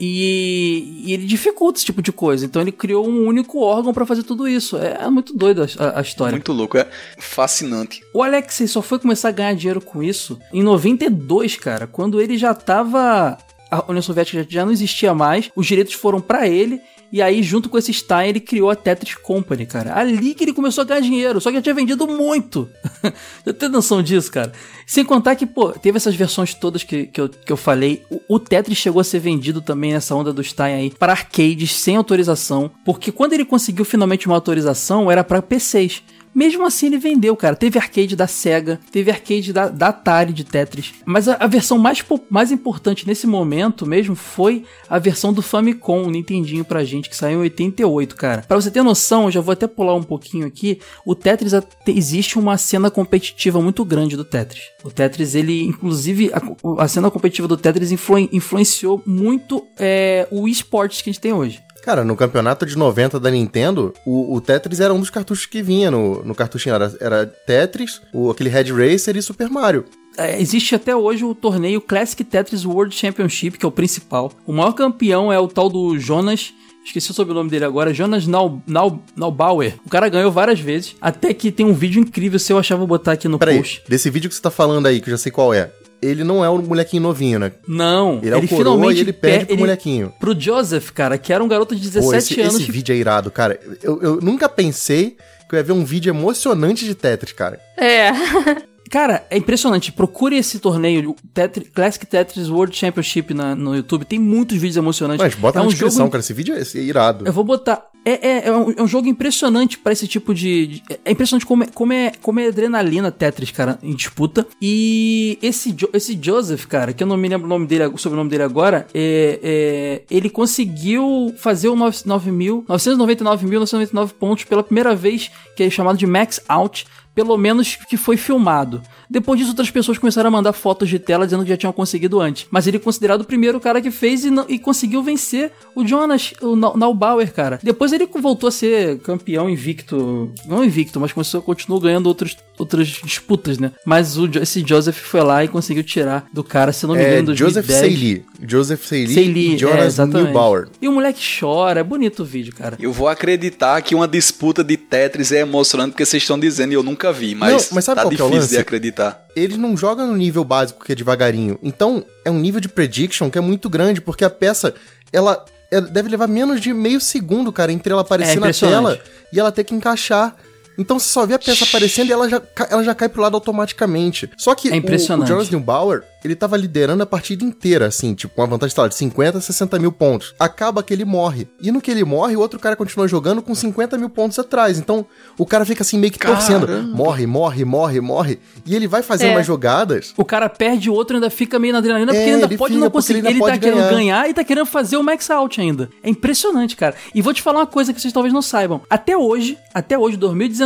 e, e ele dificulta esse tipo de coisa. Então ele criou um único órgão para fazer tudo isso. É, é muito doido a- a, história. Muito louco, é fascinante. O Alexei só foi começar a ganhar dinheiro com isso em 92, cara, quando ele já tava. A União Soviética já- não existia mais, os direitos foram pra ele, e aí, junto com esse Stein, ele criou a Tetris Company, cara. Ali que ele começou a ganhar dinheiro, só que já tinha vendido muito. *laughs* Você tem noção disso, cara? Sem contar que, pô, teve essas versões todas que, que, eu, que eu falei. O, o Tetris chegou a ser vendido também nessa onda do Stein aí para arcades sem autorização, porque quando ele conseguiu finalmente uma autorização, era para PCs. Mesmo assim, ele vendeu, cara. Teve arcade da Sega, teve arcade da, da Atari de Tetris. Mas a, a versão mais, mais importante nesse momento mesmo foi a versão do Famicom, o Nintendinho pra gente, que saiu em 88, cara. Pra você ter noção, eu já vou até pular um pouquinho aqui. O Tetris, existe uma cena competitiva muito grande do Tetris. O Tetris, ele, inclusive, a, a cena competitiva do Tetris influen- influenciou muito é, o esportes que a gente tem hoje. Cara, no campeonato de 90 da Nintendo, o, o Tetris era um dos cartuchos que vinha no, no cartuchinho. Era, era Tetris, o, aquele Red Racer e Super Mario. É, existe até hoje o torneio Classic Tetris World Championship, que é o principal. O maior campeão é o tal do Jonas. Esqueci o sobrenome dele agora, Jonas Nau, Nau, Naubauer. O cara ganhou várias vezes. Até que tem um vídeo incrível, se eu achar, vou botar aqui no Peraí, post. desse vídeo que você tá falando aí, que eu já sei qual é. Ele não é o molequinho novinho, né? Não, Ele é o coroa e ele perde pro ele- molequinho. Pro Joseph, cara, que era um garoto de 17 Pô, esse, anos. esse que- vídeo é irado, cara. Eu, eu nunca pensei que eu ia ver um vídeo emocionante de Tetris, cara. É. *laughs* Cara, é impressionante. Procure esse torneio, o Tetris, Classic Tetris World Championship na- no YouTube. Tem muitos vídeos emocionantes. Mas bota é na um descrição, jogo cara. Esse vídeo é, é irado. Eu vou botar. É, é, é, um, é um jogo impressionante pra esse tipo de. de- É impressionante como é, como, é, como é adrenalina Tetris, cara, em disputa. E esse, esse Joseph, cara, que eu não me lembro o nome dele, o sobrenome dele agora, é, é, ele conseguiu fazer o 9 9.000 999.999 pontos pela primeira vez, que é chamado de Max Out. Pelo menos que foi filmado. Depois disso, outras pessoas começaram a mandar fotos de tela dizendo que já tinham conseguido antes. Mas ele é considerado o primeiro cara que fez e, não- e conseguiu vencer o Jonas, o Na- Naubauer, cara. Depois ele voltou a ser campeão invicto. Não invicto, mas começou, continuou ganhando outros, outras disputas, né? Mas o, esse Joseph foi lá e conseguiu tirar do cara, se não me É engano, em Joseph 2010. Seili. Joseph Seili, Seili, e é, Jonas exatamente. Neubauer. E o moleque chora, é bonito o vídeo, cara. Eu vou acreditar que uma disputa de Tetris é emocionante porque vocês estão dizendo e eu nunca vi, mas, Não, mas sabe tá qual que é o difícil lance? de acreditar. Eles não jogam no nível básico que é devagarinho. Então, é um nível de prediction que é muito grande, porque a peça, ela deve levar menos de meio segundo, cara, entre ela aparecer É na tela e ela ter que encaixar. Então você só vê a peça aparecendo e ela já, ela já cai pro lado automaticamente. Só que É o- impressionante. o, Jonas Neubauer, ele tava liderando a partida inteira, assim, tipo, com uma vantagem, lá, de 50, 60 mil pontos. Acaba que ele morre. E no que ele morre, o outro cara continua jogando com 50 mil pontos atrás. Então, o cara fica assim, meio que torcendo. Caramba. Morre, morre, morre, morre. E ele vai fazer É. umas jogadas O cara perde o outro e ainda fica meio na adrenalina, É, porque ele ainda ele pode não conseguir. ele Ele, tá pode querendo ganhar. ganhar e tá querendo fazer o max out ainda. É impressionante, cara. E vou te falar uma coisa que vocês talvez não saibam. Até hoje, até hoje, 2019,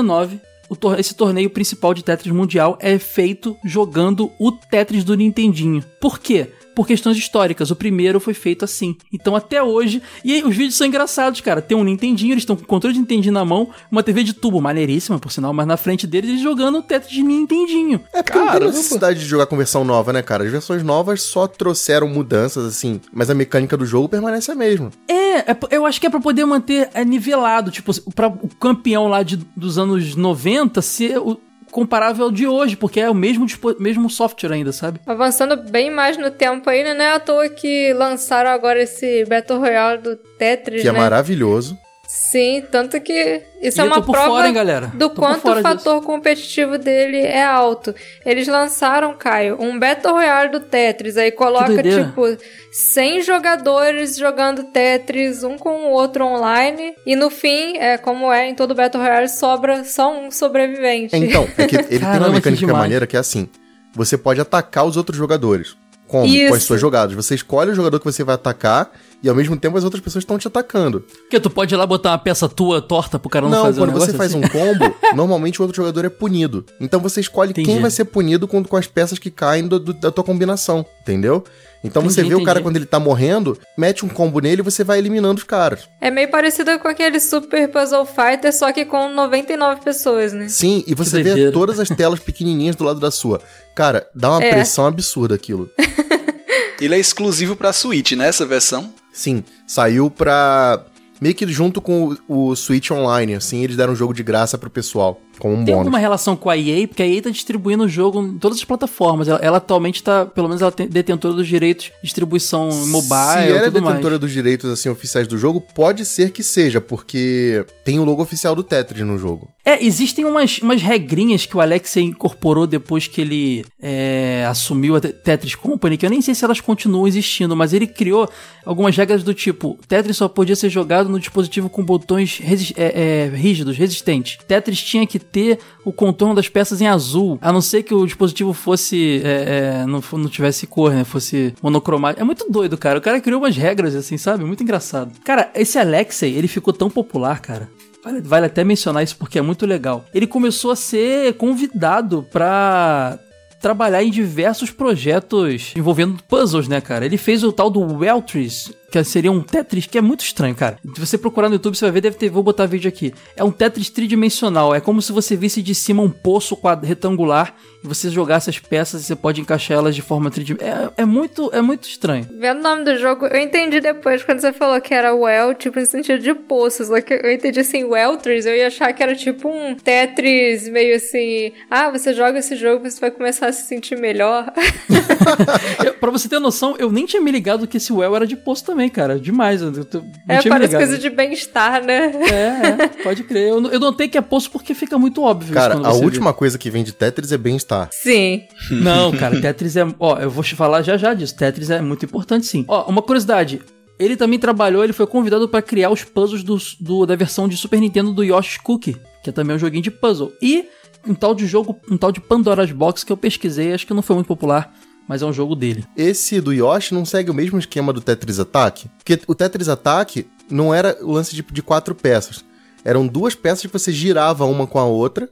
o tor- esse torneio principal de Tetris mundial é feito jogando o Tetris do Nintendinho. Por quê? Por questões históricas. O primeiro foi feito assim. Então até hoje. E aí, os vídeos são engraçados, cara. Tem um Nintendinho, eles estão com o controle de Nintendinho na mão, uma TV de tubo, maneiríssima, por sinal, mas na frente deles eles jogando o Tetris de Nintendinho. É porque não tem necessidade de jogar com versão nova, né, cara? As versões novas só trouxeram mudanças, assim, mas a mecânica do jogo permanece a mesma. É, é eu acho que é pra poder manter é, nivelado, tipo, pra o campeão lá de, dos anos 90 ser o comparável ao de hoje, porque é o mesmo, mesmo software ainda, sabe? Avançando bem mais no tempo aí, né? Não é à toa que lançaram agora esse Battle Royale do Tetris, Que é né? maravilhoso. Sim, tanto que isso E é uma prova fora, hein, galera? do Tô por quanto fora o fator competitivo dele é alto. Eles lançaram, Caio, um Battle Royale do Tetris, aí coloca tipo 100 jogadores jogando Tetris um com o outro online e no fim, é como é em todo Battle Royale, sobra só um sobrevivente. Então, é que *laughs* ele tem Caramba, uma que mecânica maneira que é assim: você pode atacar os outros jogadores. Como? Com as suas jogadas. Você escolhe o jogador que você vai atacar e ao mesmo tempo as outras pessoas estão te atacando. Porque tu pode ir lá botar uma peça tua torta pro cara não, Não, fazer quando um você faz assim. um combo, *laughs* normalmente o outro jogador é punido. Então você escolhe Entendi. quem vai ser punido com, com as peças que caem do- do- da tua combinação, entendeu? Então você Entendi, vê o cara entendi. quando ele tá morrendo, mete um combo nele e você vai eliminando os caras. É meio parecido com aquele Super Puzzle Fighter, só que com 99 pessoas, né? Sim, e você vê todas as telas pequenininhas do lado da sua. Cara, dá uma É. pressão absurda aquilo. *laughs* Ele é exclusivo pra Switch, né? Essa versão. Sim, saiu pra. Meio que junto com o, Switch Online, assim, eles deram um jogo de graça pro pessoal, como um Tem bônus. alguma relação com a EA? Porque a EA tá distribuindo o jogo em todas as plataformas. Ela, ela atualmente tá, pelo menos ela tem detentora dos direitos de distribuição mobile Se ela é tudo mais. detentora dos direitos assim oficiais do jogo, pode ser que seja, porque tem o logo oficial do Tetris no jogo. É, existem umas, umas regrinhas que o Alexei incorporou depois que ele é, assumiu a Te- Tetris Company, que eu nem sei se elas continuam existindo, mas ele criou algumas regras do tipo: Tetris só podia ser jogado no dispositivo com botões resi- é, é, rígidos, resistentes. Tetris tinha que ter o contorno das peças em azul, a não ser que o dispositivo fosse. é, é, não, não tivesse cor, né? Fosse monocromático. É muito doido, cara. O cara criou umas regras assim, sabe? Muito engraçado. Cara, esse Alexei, ele ficou tão popular, cara. Vale, vale até mencionar isso porque é muito legal. Ele começou a ser convidado pra trabalhar em diversos projetos envolvendo puzzles, né, cara? Ele fez o tal do Weltris, que seria um Tetris que é muito estranho, cara. Se você procurar no YouTube, você vai ver, deve ter, vou botar vídeo aqui. É um Tetris tridimensional, é como se você visse de cima um poço retangular e você jogasse as peças e você pode encaixar elas de forma tridimensional. É, é muito, é muito estranho. Vendo o nome do jogo, eu entendi depois quando você falou que era well, tipo, no sentido de poços. Só que eu entendi assim, Welters, eu ia achar que era tipo um Tetris meio assim. Ah, você joga esse jogo, você vai começar a se sentir melhor. *laughs* *laughs* Eu, pra você ter noção, eu nem tinha me ligado que esse Well era de poço também, cara. Demais. Eu, não é, parece ligado. coisa de bem-estar, né? É, é, pode crer. Eu, eu notei que é poço porque fica muito óbvio. isso Cara, quando a você vê. última coisa que vem de Tetris é bem-estar. Sim. Não, cara, Tetris é. Ó, eu vou te falar já já disso. Tetris é muito importante, sim. Ó, uma curiosidade. Ele também trabalhou, ele foi convidado pra criar os puzzles do, do- da versão de Super Nintendo do Yoshi's Cookie, que é também um joguinho de puzzle. E um tal de jogo, um tal de Pandora's Box que eu pesquisei, acho que não foi muito popular, mas é um jogo dele. Esse do Yoshi não segue o mesmo esquema do Tetris Attack? Porque o Tetris Attack não era o lance de, de quatro peças. Eram duas peças que você girava uma com a outra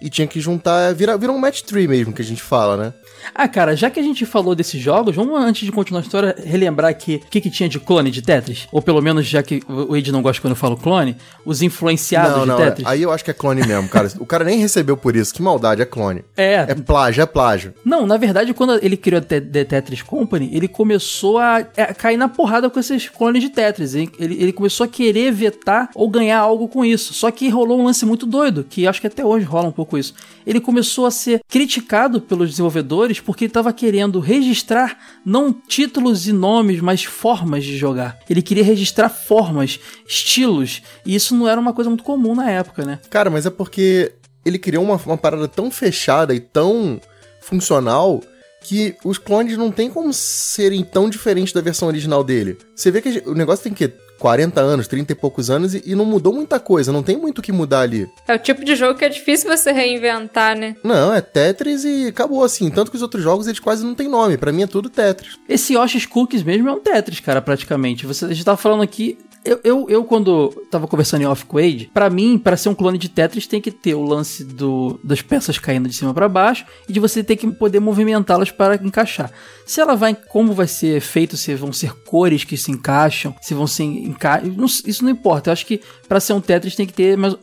e tinha que juntar. Vira, vira um match tree mesmo que a gente fala, né? Ah, cara, já que a gente falou desses jogos, vamos antes de continuar a história relembrar aqui o que, que tinha de clone de Tetris? Ou pelo menos, já que o Ed não gosta quando eu falo clone, os influenciados não, de não. é- Tetris. Aí eu acho que é clone mesmo, cara. o cara nem recebeu por isso. Que maldade, é clone. É, É plágio, é plágio. Não, na verdade, quando ele criou a The Tetris Company, ele começou a, a cair na porrada com esses clones de Tetris. Ele- ele começou a querer vetar ou ganhar algo com isso. Só que rolou um lance muito doido, que acho que até hoje rola um pouco isso. Ele começou a ser criticado pelos desenvolvedores porque ele estava querendo registrar não títulos e nomes, mas formas de jogar. Ele queria registrar formas, estilos, e isso não era uma coisa muito comum na época, né? Cara, mas é porque ele criou uma, uma parada tão fechada e tão funcional que os clones não tem como serem tão diferentes da versão original dele. Você vê que o negócio tem que 40 anos, 30 e poucos anos e, e não mudou muita coisa, não tem muito o que mudar ali. É o tipo de jogo que é difícil você reinventar, né? Não, é Tetris e acabou assim. Tanto que os outros jogos eles quase não têm nome. Pra mim é tudo Tetris. Esse Yoshi's Cookies mesmo é um Tetris, cara, praticamente. Você, a gente tava falando aqui. Eu, eu, eu, quando tava conversando em Off Quade, pra mim, para ser um clone de Tetris, tem que ter o lance do, das peças caindo de cima para baixo e de você ter que poder movimentá-las para encaixar. Se ela vai, como vai ser feito, se vão ser cores que se encaixam, se vão ser enca... isso não importa. Eu acho que para ser um Tetris tem que ter mais,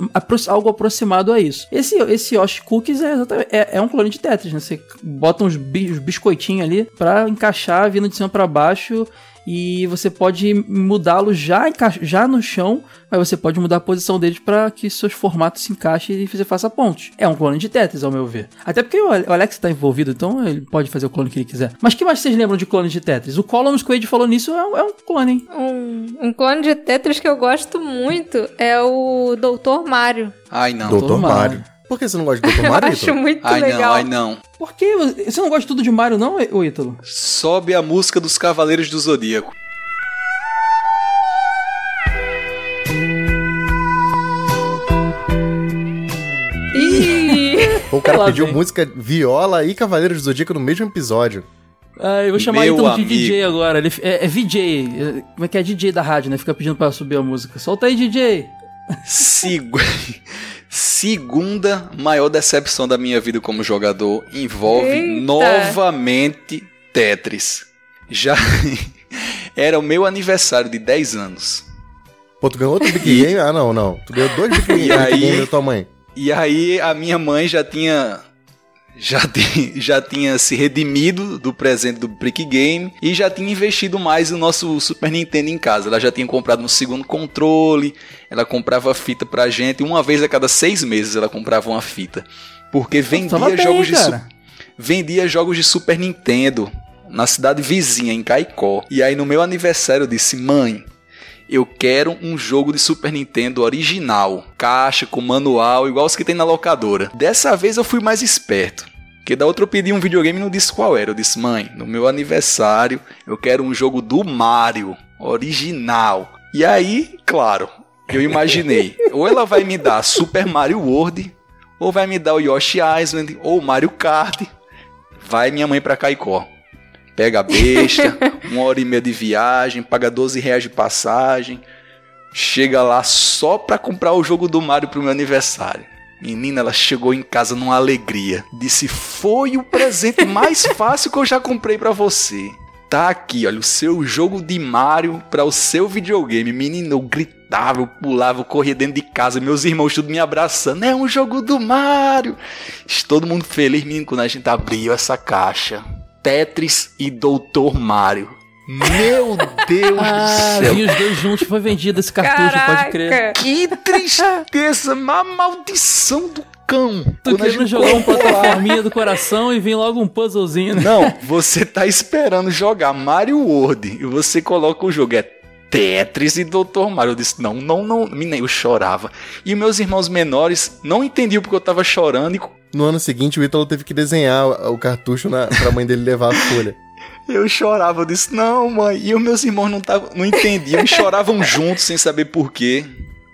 algo aproximado a isso. Esse, esse Yoshi Cookies é, é, é um clone de Tetris, né? Você bota uns, bis, uns biscoitinhos ali para encaixar vindo de cima para baixo e você pode mudá-lo já, já no chão, mas você pode mudar a posição deles para que seus formatos se encaixem e você faça pontos. É um clone de Tetris, ao meu ver. Até porque o Alex está envolvido, então ele pode fazer o clone que ele quiser. Mas que mais vocês lembram de clone de Tetris? O Columns Quaid falou nisso, é um, é um clone, hein? Um, um, clone de Tetris que eu gosto muito é o Doutor Mario. Ai, não. Doutor, Doutor Mario. Mario. Por que você não gosta de Doutor Mario? *laughs* Eu acho muito ai, legal. Não, ai, não. Por que? Você não gosta de tudo de Mario, não, Ítalo? Sobe a música dos Cavaleiros do Zodíaco. O cara pediu vem. música viola e Cavaleiros do Zodíaco no mesmo episódio. Ah, eu vou chamar Meu Ítalo de DJ agora. Ele é, é, VJ. Como é que é DJ da rádio, né? Fica pedindo pra subir a música. Solta aí, DJ. Sigo. Segunda maior decepção da minha vida como jogador envolve Eita. novamente Tetris. Já *laughs* era o meu aniversário de 10 anos. Pô, tu ganhou outro Big Game? Ah, não, não. Tu ganhou dois Big Game da tua mãe. E aí a minha mãe já tinha já, tinha, *laughs* já tinha se redimido do presente do Brick Game e já tinha investido mais no nosso Super Nintendo em casa. Ela já tinha comprado um segundo controle, ela comprava fita pra gente, uma vez a cada seis meses ela comprava uma fita. Porque vendia bem, jogos de vendia jogos de Super Nintendo na cidade vizinha, em Caicó. E aí no meu aniversário eu disse: "Mãe, eu quero um jogo de Super Nintendo original, caixa com manual, igual os que tem na locadora. Dessa vez eu fui mais esperto. Que da outra eu pedi um videogame e não disse qual era. Eu disse, mãe, no meu aniversário eu quero um jogo do Mario, original. E aí, claro, eu imaginei, *laughs* ou ela vai me dar Super Mario World, ou vai me dar o Yoshi Island, ou Mario Kart. Vai minha mãe pra Caicó pega a besta, *laughs* uma hora e meia de viagem, paga 12 reais de passagem, chega lá só pra comprar o jogo do Mario pro meu aniversário. Menina, ela chegou em casa numa alegria. Disse: Foi o presente mais *laughs* fácil que eu já comprei para você. Tá aqui, olha, o seu jogo de Mario para o seu videogame. Menino, eu gritava, eu pulava, eu corria dentro de casa, meus irmãos tudo me abraçando. É um jogo do Mario. Todo mundo feliz, menino, quando a gente abriu essa caixa. Tetris e Doutor Mario. Meu Deus ah, do céu. Vi os dois juntos, foi vendido esse cartucho, Caraca. pode crer. Que tristeza, uma maldição do cão. Tu querendo jogar um plataforminha do coração e vem logo um puzzlezinho. Né? Não, você tá esperando jogar Mario World e você coloca o jogo, é Tetris e Doutor Mario. Eu disse, não, não, não, eu chorava. E meus irmãos menores não entendiam porque eu tava chorando e no ano seguinte, o Ítalo teve que desenhar o cartucho na, pra mãe dele levar a folha. *laughs* Eu chorava, eu disse, não, mãe. E os meus irmãos não, tavam, não entendiam, e choravam *laughs* juntos sem saber porquê.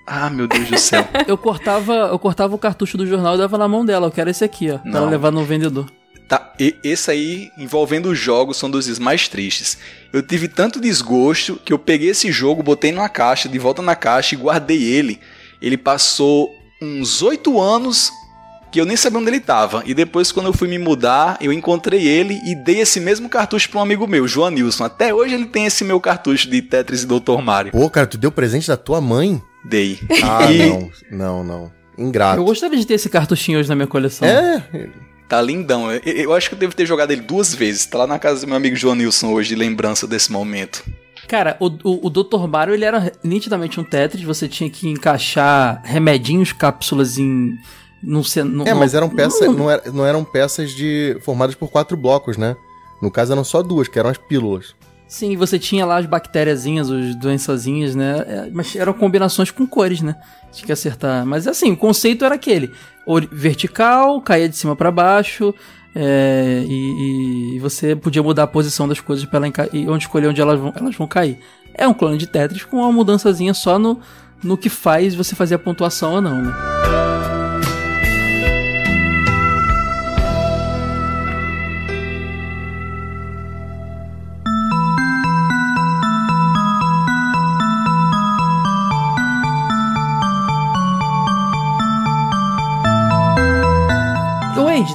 Ah, meu Deus do céu. *laughs* Eu cortava, eu cortava o cartucho do jornal e dava na mão dela. Eu quero esse aqui, ó. Pra não. levar no vendedor. Tá, e esse aí, envolvendo os jogos, são dos mais tristes. Eu tive tanto desgosto que eu peguei esse jogo, botei numa caixa, de volta na caixa e guardei ele. Ele passou uns oito anos que eu nem sabia onde ele estava. E depois, quando eu fui me mudar, eu encontrei ele e dei esse mesmo cartucho para um amigo meu, João Nilson. Até hoje ele tem esse meu cartucho de Tetris e Dr. Mario. Pô, cara, tu deu presente da tua mãe? Dei. Ah, *laughs* e... não, não, não. Ingrato. Eu gostaria de ter esse cartuchinho hoje na minha coleção. É. Tá lindão. Eu, eu acho que eu devo ter jogado ele duas vezes. Tá lá na casa do meu amigo João Nilson hoje, de lembrança desse momento. Cara, o, o, o Dr. Mario, ele era nitidamente um Tetris. Você tinha que encaixar remedinhos, cápsulas em Não, se- não, É, mas eram peças, não- não, era- não eram peças de formadas por quatro blocos, né? No caso eram só duas, que eram as pílulas. Sim, você tinha lá as bactériazinhas, os doençazinhas, né? É, Mas eram combinações com cores, né? Tinha que acertar. Mas assim, o conceito era aquele: vertical, caía de cima pra baixo. é, e, e você podia mudar a posição das coisas para e onde escolher onde elas vão, elas vão cair. É um clone de Tetris com uma mudançazinha só no, no que faz você fazer a pontuação ou não, né?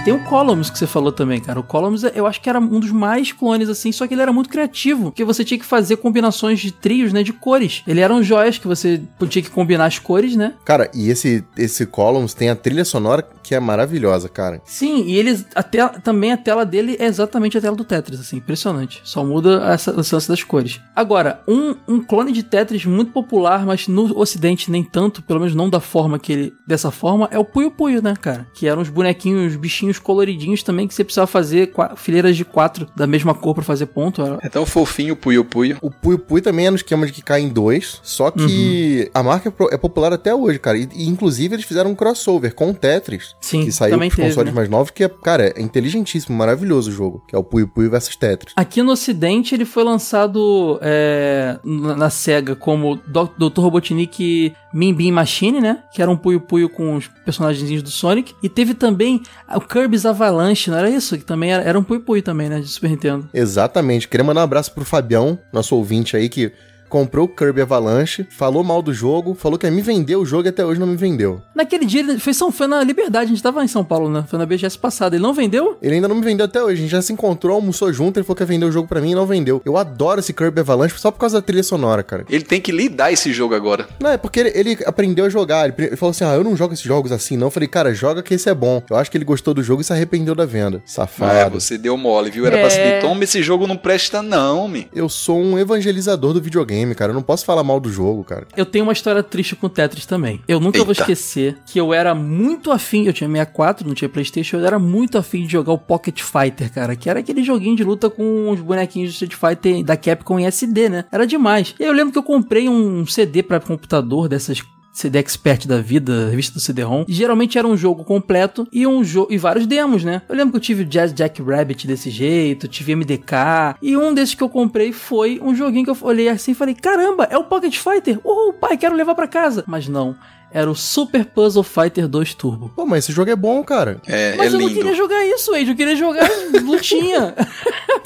Tem o Columns que você falou também, cara. O Columns eu acho que era um dos mais clones, assim, só que ele era muito criativo, porque você tinha que fazer combinações de trios, né, de cores. Ele eram joias que você tinha que combinar as cores, né? Cara, e esse, esse Columns tem a trilha sonora que é maravilhosa, cara. Sim, e eles. A tela, também a tela dele é exatamente a tela do Tetris, assim, impressionante. Só muda essa esse lance das cores. Agora, um, um clone de Tetris muito popular, mas no ocidente nem tanto, pelo menos não da forma que ele. dessa forma, é o Puyo Puyo, né, cara? Que eram os bonequinhos, bichinhos coloridinhos também, que você precisava fazer fileiras de quatro da mesma cor pra fazer ponto. Era- É tão fofinho o Puyo Puyo. O Puyo Puyo também é no esquema de que cai em dois, só que a marca é é popular até hoje, cara. E, e, inclusive eles fizeram um crossover com o Tetris, Sim, que saiu pros teve, consoles né? mais novos, que é, cara, é inteligentíssimo, maravilhoso o jogo, que é o Puyo Puyo versus Tetris. Aqui no ocidente ele foi lançado é, na, na SEGA como Dr. Robotnik Min Bean Machine, né? Que era um Puyo Puyo com os personagens do Sonic. E teve também o Kirby's Avalanche, não era isso? Que também era, era um Puyo Puyo também, né? De Super Nintendo. Exatamente. Queria mandar um abraço pro Fabião, nosso ouvinte aí, que comprou o Kirby Avalanche, falou mal do jogo, falou que ia me vender o jogo e até hoje não me vendeu. Naquele dia, ele foi, São, foi na Liberdade, a gente tava em São Paulo, né? Foi na BGS passada. Ele não vendeu? Ele ainda não me vendeu até hoje. A gente já se encontrou, almoçou junto, ele falou que ia vender o jogo pra mim e não vendeu. Eu adoro esse Kirby Avalanche só por causa da trilha sonora, cara. Ele tem que lidar esse jogo agora. Não, é porque ele, ele aprendeu a jogar. Ele, falou assim: ah, eu não jogo esses jogos assim, não. Eu falei, cara, joga que esse é bom. Eu acho que ele gostou do jogo e se arrependeu da venda. Ah, Safado. você deu mole, viu? Era pra É. seguir. Toma, esse jogo não presta não, me. Eu sou um evangelizador do videogame, cara. Eu não posso falar mal do jogo, cara. Eu tenho uma história triste com o Tetris também. Eu nunca vou Eita. esquecer que eu era muito afim, eu tinha 64, não tinha Playstation, eu era muito afim de jogar o Pocket Fighter, cara, que era aquele joguinho de luta com os bonequinhos de Street Fighter da Capcom em SD, né? Era demais. E aí eu lembro que eu comprei um CD pra computador dessas CD Expert da vida, revista do CD-ROM. Geralmente era um jogo completo e um jogo e vários demos, né? Eu lembro que eu tive Jazz Jack Rabbit desse jeito, tive MDK, e um desses que eu comprei foi um joguinho que eu olhei assim e falei: "Caramba, é o Pocket Fighter. Uhul, pai, quero levar pra casa". Mas não, era o Super Puzzle Fighter 2 Turbo. Pô, mas esse jogo é bom, cara. É, Mas é eu não lindo. queria jogar isso, Age, eu queria jogar lutinha. *laughs*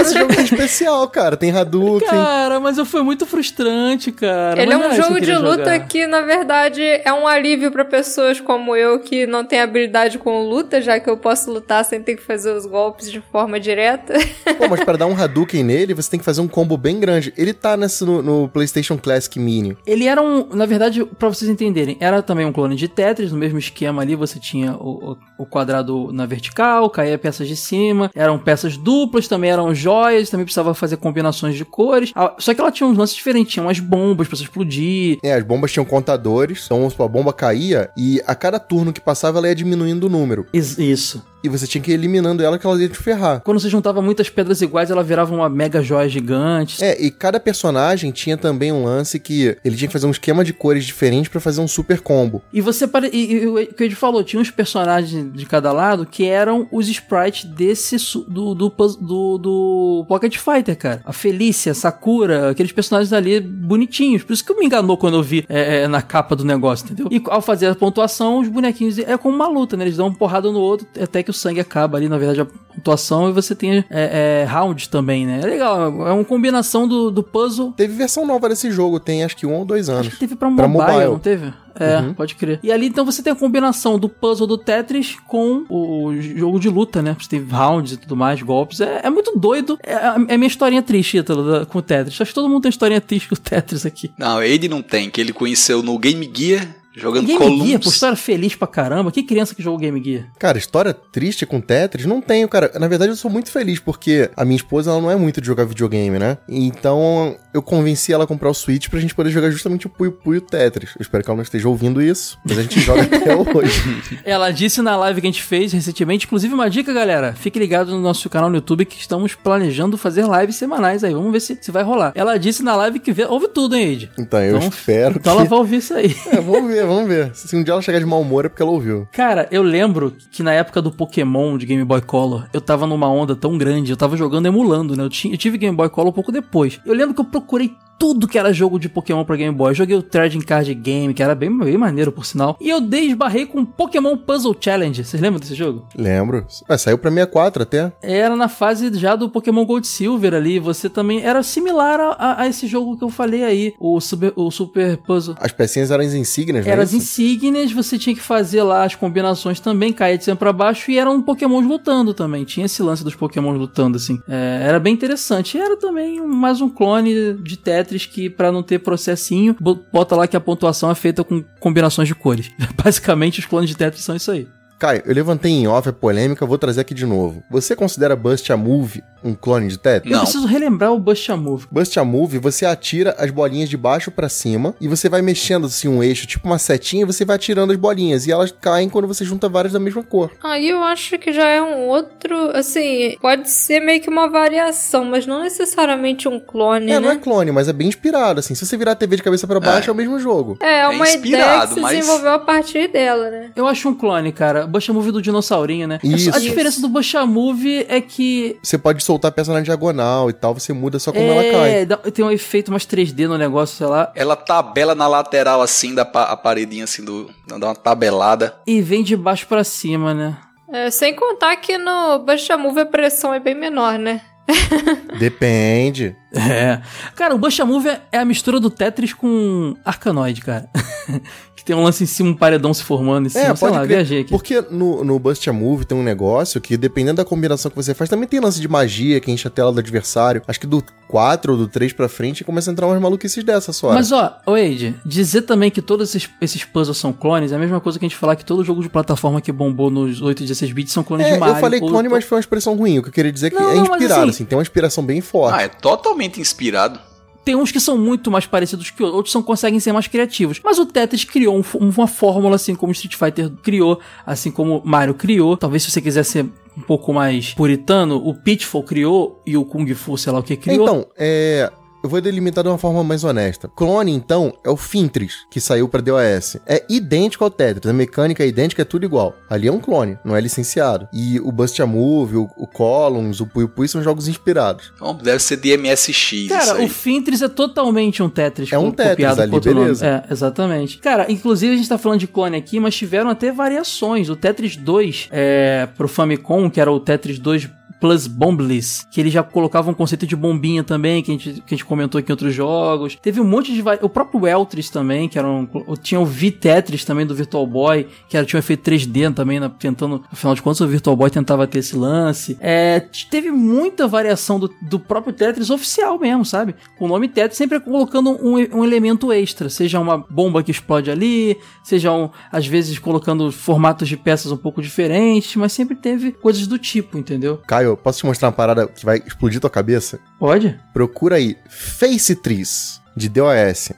Esse jogo é especial, cara. Tem Hadouken. cara, mas eu foi muito frustrante, cara. Ele é Mas não um jogo de luta jogar. que, na verdade, é um alívio pra pessoas como eu que não tem habilidade com luta, já que eu posso lutar sem ter que fazer os golpes de forma direta. *laughs* Pô, mas pra dar um Hadouken nele, você tem que fazer um combo bem grande. Ele tá nesse no, no PlayStation Classic Mini. Ele era um, na verdade, pra vocês entenderem, era também um clone de Tetris, no mesmo esquema ali, você tinha o, o, o quadrado na vertical, caía peças de cima, eram peças duplas, também eram joias, também precisava fazer combinações de cores. Ah, Só que ela tinha uns lances diferentes, tinha umas bombas pra você explodir. É, as bombas tinham contadores, então a bomba caía e a cada turno que passava ela ia diminuindo o número. Is- Isso. E você tinha que ir eliminando ela que ela ia te ferrar. Quando você juntava muitas pedras iguais, ela virava uma mega joia gigante. É, e cada personagem tinha também um lance que ele tinha que fazer um esquema de cores diferente pra fazer um super combo. E você pare... e, e o que ele falou, tinha uns personagens de cada lado que eram os sprites desse do, do, do, do Pocket Fighter, cara. A Felícia, a Sakura, aqueles personagens ali bonitinhos. Por isso que me enganou quando eu vi é, é, na capa do negócio, entendeu? E ao fazer a pontuação, os bonequinhos é como uma luta, né? Eles dão uma porrada no outro até que o sangue acaba ali, na verdade, a pontuação, e você tem é, é, rounds também, né? É legal, é uma combinação do, do puzzle. Teve versão nova desse jogo, tem acho que um ou dois Acho anos. que teve pra Pra mobile, mobile. não teve? É, pode crer. E ali então você tem a combinação do puzzle do Tetris com o jogo de luta, né? Você tem rounds e tudo mais, golpes. É, é muito doido. É, é minha historinha triste, Ítalo, da- com o Tetris. Acho que todo mundo tem historinha triste com o Tetris aqui. Não, ele não tem, que ele conheceu no Game Gear Jogando Game Gear, Columbus. pô, história feliz pra caramba. Que criança que jogou Game Gear? Cara, história triste com Tetris? Não tenho, cara. Na verdade, eu sou muito feliz, porque a minha esposa, ela não é muito de jogar videogame, né? Então, eu convenci ela a comprar o Switch pra gente poder jogar justamente o Puyo Puyo Tetris. Eu espero que ela não esteja ouvindo isso, mas a gente *laughs* joga até hoje. Ela disse na live que a gente fez recentemente, inclusive uma dica, galera. Fique ligado no nosso canal no YouTube que estamos planejando fazer lives semanais aí. Vamos ver se, se vai rolar. Ela disse na live que vê, ouve tudo, hein, Ed? Então, eu Então- espero Então que... ela vai ouvir isso aí. É, vamos ver, vamos ver. Se um dia ela chegar de mau humor é porque ela ouviu. Cara, eu lembro que na época do Pokémon de Game Boy Color, eu tava numa onda tão grande, eu tava jogando emulando, né? Eu, tinha, eu tive Game Boy Color um pouco depois. Eu lembro que eu procurei tudo que era jogo de Pokémon pra Game Boy. Joguei o Trading Card Game, que era bem, bem maneiro, por sinal. E eu desbarrei com Pokémon Puzzle Challenge. Vocês lembram desse jogo? Lembro. Mas saiu pra 64 até. Era na fase já do Pokémon Gold Silver ali. Você também era similar a, a- a esse jogo que eu falei aí, o Super, o Super Puzzle. As pecinhas eram as insígnias, né? Eram as insígnias, você tinha que fazer lá as combinações também, cair de cima pra baixo, e eram pokémons lutando também. Tinha esse lance dos pokémons lutando, assim. É, era bem interessante. E era também mais um clone de Tetris que, pra não ter processinho, bo- bota lá que a pontuação é feita com combinações de cores. *laughs* Basicamente, os clones de Tetris são isso aí. Caio, eu levantei em off a polêmica, vou trazer aqui de novo. Você considera Bust a Move um clone de Tetris? Eu Não. preciso relembrar o Bust a Move. Bust a Move, você atira as bolinhas de baixo pra cima e você vai mexendo assim um eixo, tipo uma setinha, e você vai atirando as bolinhas e elas caem quando você junta várias da mesma cor. Aí eu acho que já é um outro, assim, pode ser meio que uma variação, mas não necessariamente um clone, É, não é né? clone, mas é bem inspirado, assim. Se você virar a TV de cabeça pra baixo, é, o mesmo jogo. É, uma ideia que se mas- desenvolveu a partir dela, né? Eu acho um clone, cara. Bust a Move do dinossaurinho, né? Isso. A diferença do Bust a Move é que Você pode soltar a peça na diagonal e tal, você muda só como ela é, cai. dá- tem um efeito mais 3D no negócio, sei lá. Ela tabela na lateral assim da pa- a paredinha assim do. Dá uma tabelada. E vem de baixo pra cima, né? É, sem contar que no Busta Move a pressão é bem menor, né? *laughs* Depende. É. Cara, o Busta Move é- é a mistura do Tetris com Arkanoid, cara. *laughs* que tem um lance em cima, um paredão se formando em cima. É, sei pode lá, crer. viajei aqui. Porque no, no Bust a Move tem um negócio que, dependendo da combinação que você faz, também tem lance de magia que enche a tela do adversário. Acho que do 4 ou do 3 pra frente começa a entrar umas maluquices dessas só. Mas ó, Wade, dizer também que todos esses, esses puzzles são clones é a mesma coisa que a gente falar que todo jogo de plataforma que bombou nos 8 e 16 bits são clones É, de Mario. eu falei ou- clone, mas foi uma expressão ruim. O que eu queria dizer é que Não, é não, mas inspirado, assim- assim, tem uma inspiração bem forte. Ah, é totalmente inspirado. Tem uns que são muito mais parecidos que outros, outros são, conseguem ser mais criativos. Mas o Tetris criou um uma fórmula, assim como o Street Fighter criou, assim como Mario criou. Talvez se você quiser ser um pouco mais puritano, o Pitfall criou e o Kung Fu, sei lá o que, criou. Então, é. Eu vou delimitar de uma forma mais honesta. Clone, então, é o Fintris, que saiu pra DOS. É idêntico ao Tetris, a mecânica é idêntica, é tudo igual. Ali é um clone, não é licenciado. E o Bust a Move, o, o Columns, o Puyo Puyo são jogos inspirados. Então, deve ser de MSX. isso Cara, aí. o Fintris é totalmente um Tetris. É um Tetris copiado ali, outro nome. beleza. É, exatamente. Cara, inclusive a gente tá falando de clone aqui, mas tiveram até variações. O Tetris 2 é, pro Famicom, que era o Tetris 2 Plus Bombless, que ele já colocava um conceito de bombinha também, que a gente, que a gente comentou aqui em outros jogos. Teve um monte de... O próprio Eltris também, que era um... Tinha o V-Tetris também do Virtual Boy, que era, tinha um efeito 3D também, né, tentando... Afinal de contas, o Virtual Boy tentava ter esse lance. É, teve muita variação do, do próprio Tetris oficial mesmo, sabe? O nome Tetris sempre colocando um, um elemento extra, seja uma bomba que explode ali, seja um, às vezes colocando formatos de peças um pouco diferentes, mas sempre teve coisas do tipo, entendeu? Caio, posso te mostrar uma parada que vai explodir tua cabeça? Pode? Procura aí, Face Tris, de DOS.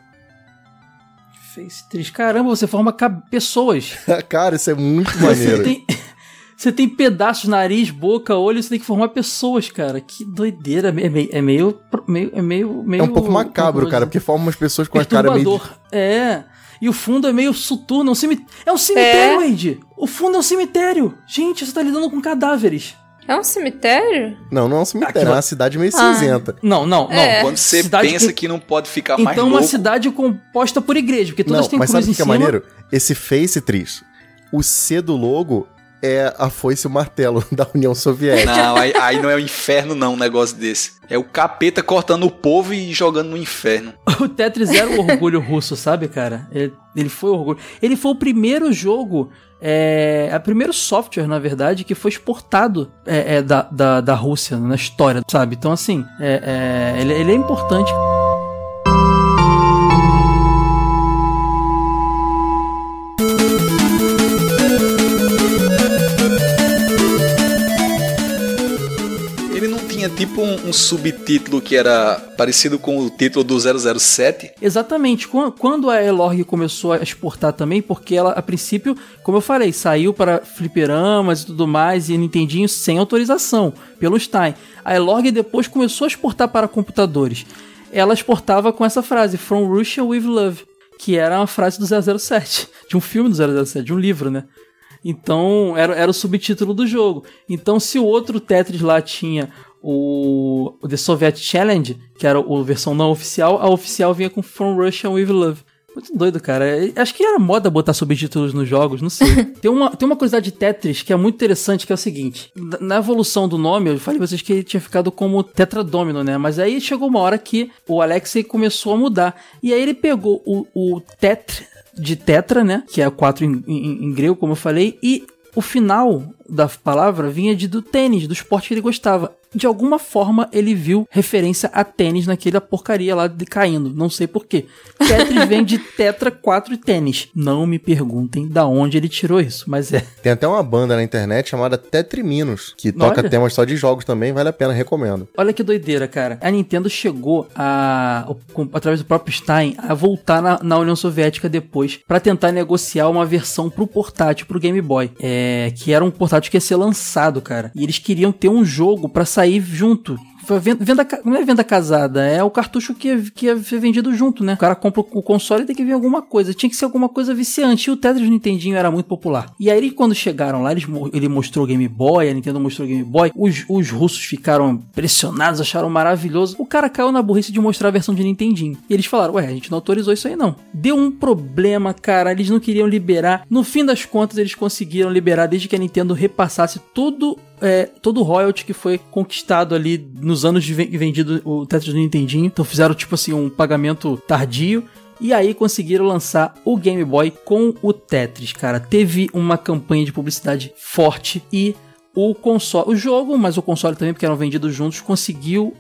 Face 3. Caramba, você forma pessoas. *laughs* Cara, isso é muito Você maneiro. tem, *laughs* você tem pedaços, nariz, boca, olho, você tem que formar pessoas, cara. Que doideira. É meio. É meio. meio, é meio, meio É um pouco macabro, cara, porque forma umas pessoas com a cara meio... de-. É. E o fundo é meio soturno. É um, é um cemitério, Wade. O fundo é um cemitério. Gente, você tá lidando com cadáveres. É um cemitério? Não, não é um cemitério, Aqui é uma cidade meio Ah. cinzenta. Não, não, não. É. Quando você Cidade pensa com- que não pode ficar mais Então, uma louco. cidade composta por igreja, porque todas Não, têm mas cruz sabe o em que é maneiro? Esse Face Tris, o C do logo é a foice e o martelo *laughs* da União Soviética. Não, aí, aí não é o inferno, não, um negócio desse. É o capeta cortando o povo e jogando no inferno. *laughs* O Tetris era o orgulho russo, sabe, cara? Ele, ele foi o orgulho. Ele foi o primeiro jogo, é, o primeiro software, na verdade, que foi exportado é, é, da, da, da Rússia na história, sabe? Então, assim, é, é, ele, ele é importante. Tipo um, um subtítulo que era parecido com o título do 007. Exatamente. Quan- Quando a Elorg começou a exportar também, porque ela, a princípio, como eu falei, saiu para fliperamas e tudo mais, e Nintendinho sem autorização, pelo Stein. A Elorg depois começou a exportar para computadores. Ela exportava com essa frase, From Russia with Love, que era uma frase do 007, *laughs* de um filme do 007, de um livro, né? Então, era, era o subtítulo do jogo. Então, se o outro Tetris lá tinha o, The Soviet Challenge, que era a versão não oficial, a oficial vinha com From Russia with Love. Muito doido, cara. Acho que era moda botar subtítulos nos jogos, não sei. *laughs* tem, uma, tem uma curiosidade de Tetris que é muito interessante, que é o seguinte. Na- evolução do nome, eu falei pra vocês que ele tinha ficado como Tetradomino, né? Mas aí chegou uma hora que o Alexei começou a mudar. E aí ele pegou o, o Tetr de Tetra, né? Que é quatro em, em- em grego, como eu falei, e o final da palavra vinha de do tênis, do esporte que ele gostava. De alguma forma ele viu referência a tênis naquela porcaria lá de caindo, não sei porquê. Tetris vem de Tetra 4 e tênis. Não me perguntem da onde ele tirou isso, mas é. Tem até uma banda na internet chamada Tetriminos, que toca Olha. temas só de jogos também, vale a pena, recomendo. Olha que doideira, cara. A Nintendo chegou a, através do próprio Stein, a voltar na, na União Soviética depois pra tentar negociar uma versão pro portátil, pro Game Boy, é, que era um portátil que ia ser lançado, cara. E eles queriam ter um jogo pra sair junto. Venda, não é venda casada, é o cartucho que ia, que ia ser vendido junto, né? O cara compra o console e tem que vir alguma coisa. Tinha que ser alguma coisa viciante. E o Tetris Nintendinho era muito popular. E aí, quando chegaram lá, eles ele mostrou o Game Boy, a Nintendo mostrou o Game Boy. Os, os russos ficaram impressionados, acharam maravilhoso. O cara caiu na burrice de mostrar a versão de Nintendinho. E eles falaram: Ué, a gente não autorizou isso aí não. Deu um problema, cara. Eles não queriam liberar. No fim das contas, eles conseguiram liberar desde que a Nintendo repassasse tudo é, todo o royalty que foi conquistado ali nos anos de ven- vendido o Tetris do Nintendinho. Então fizeram tipo assim um pagamento tardio. E aí conseguiram lançar o Game Boy com o Tetris, cara. Teve uma campanha de publicidade forte e o console, o jogo, mas o console também, porque eram vendidos juntos, conseguiu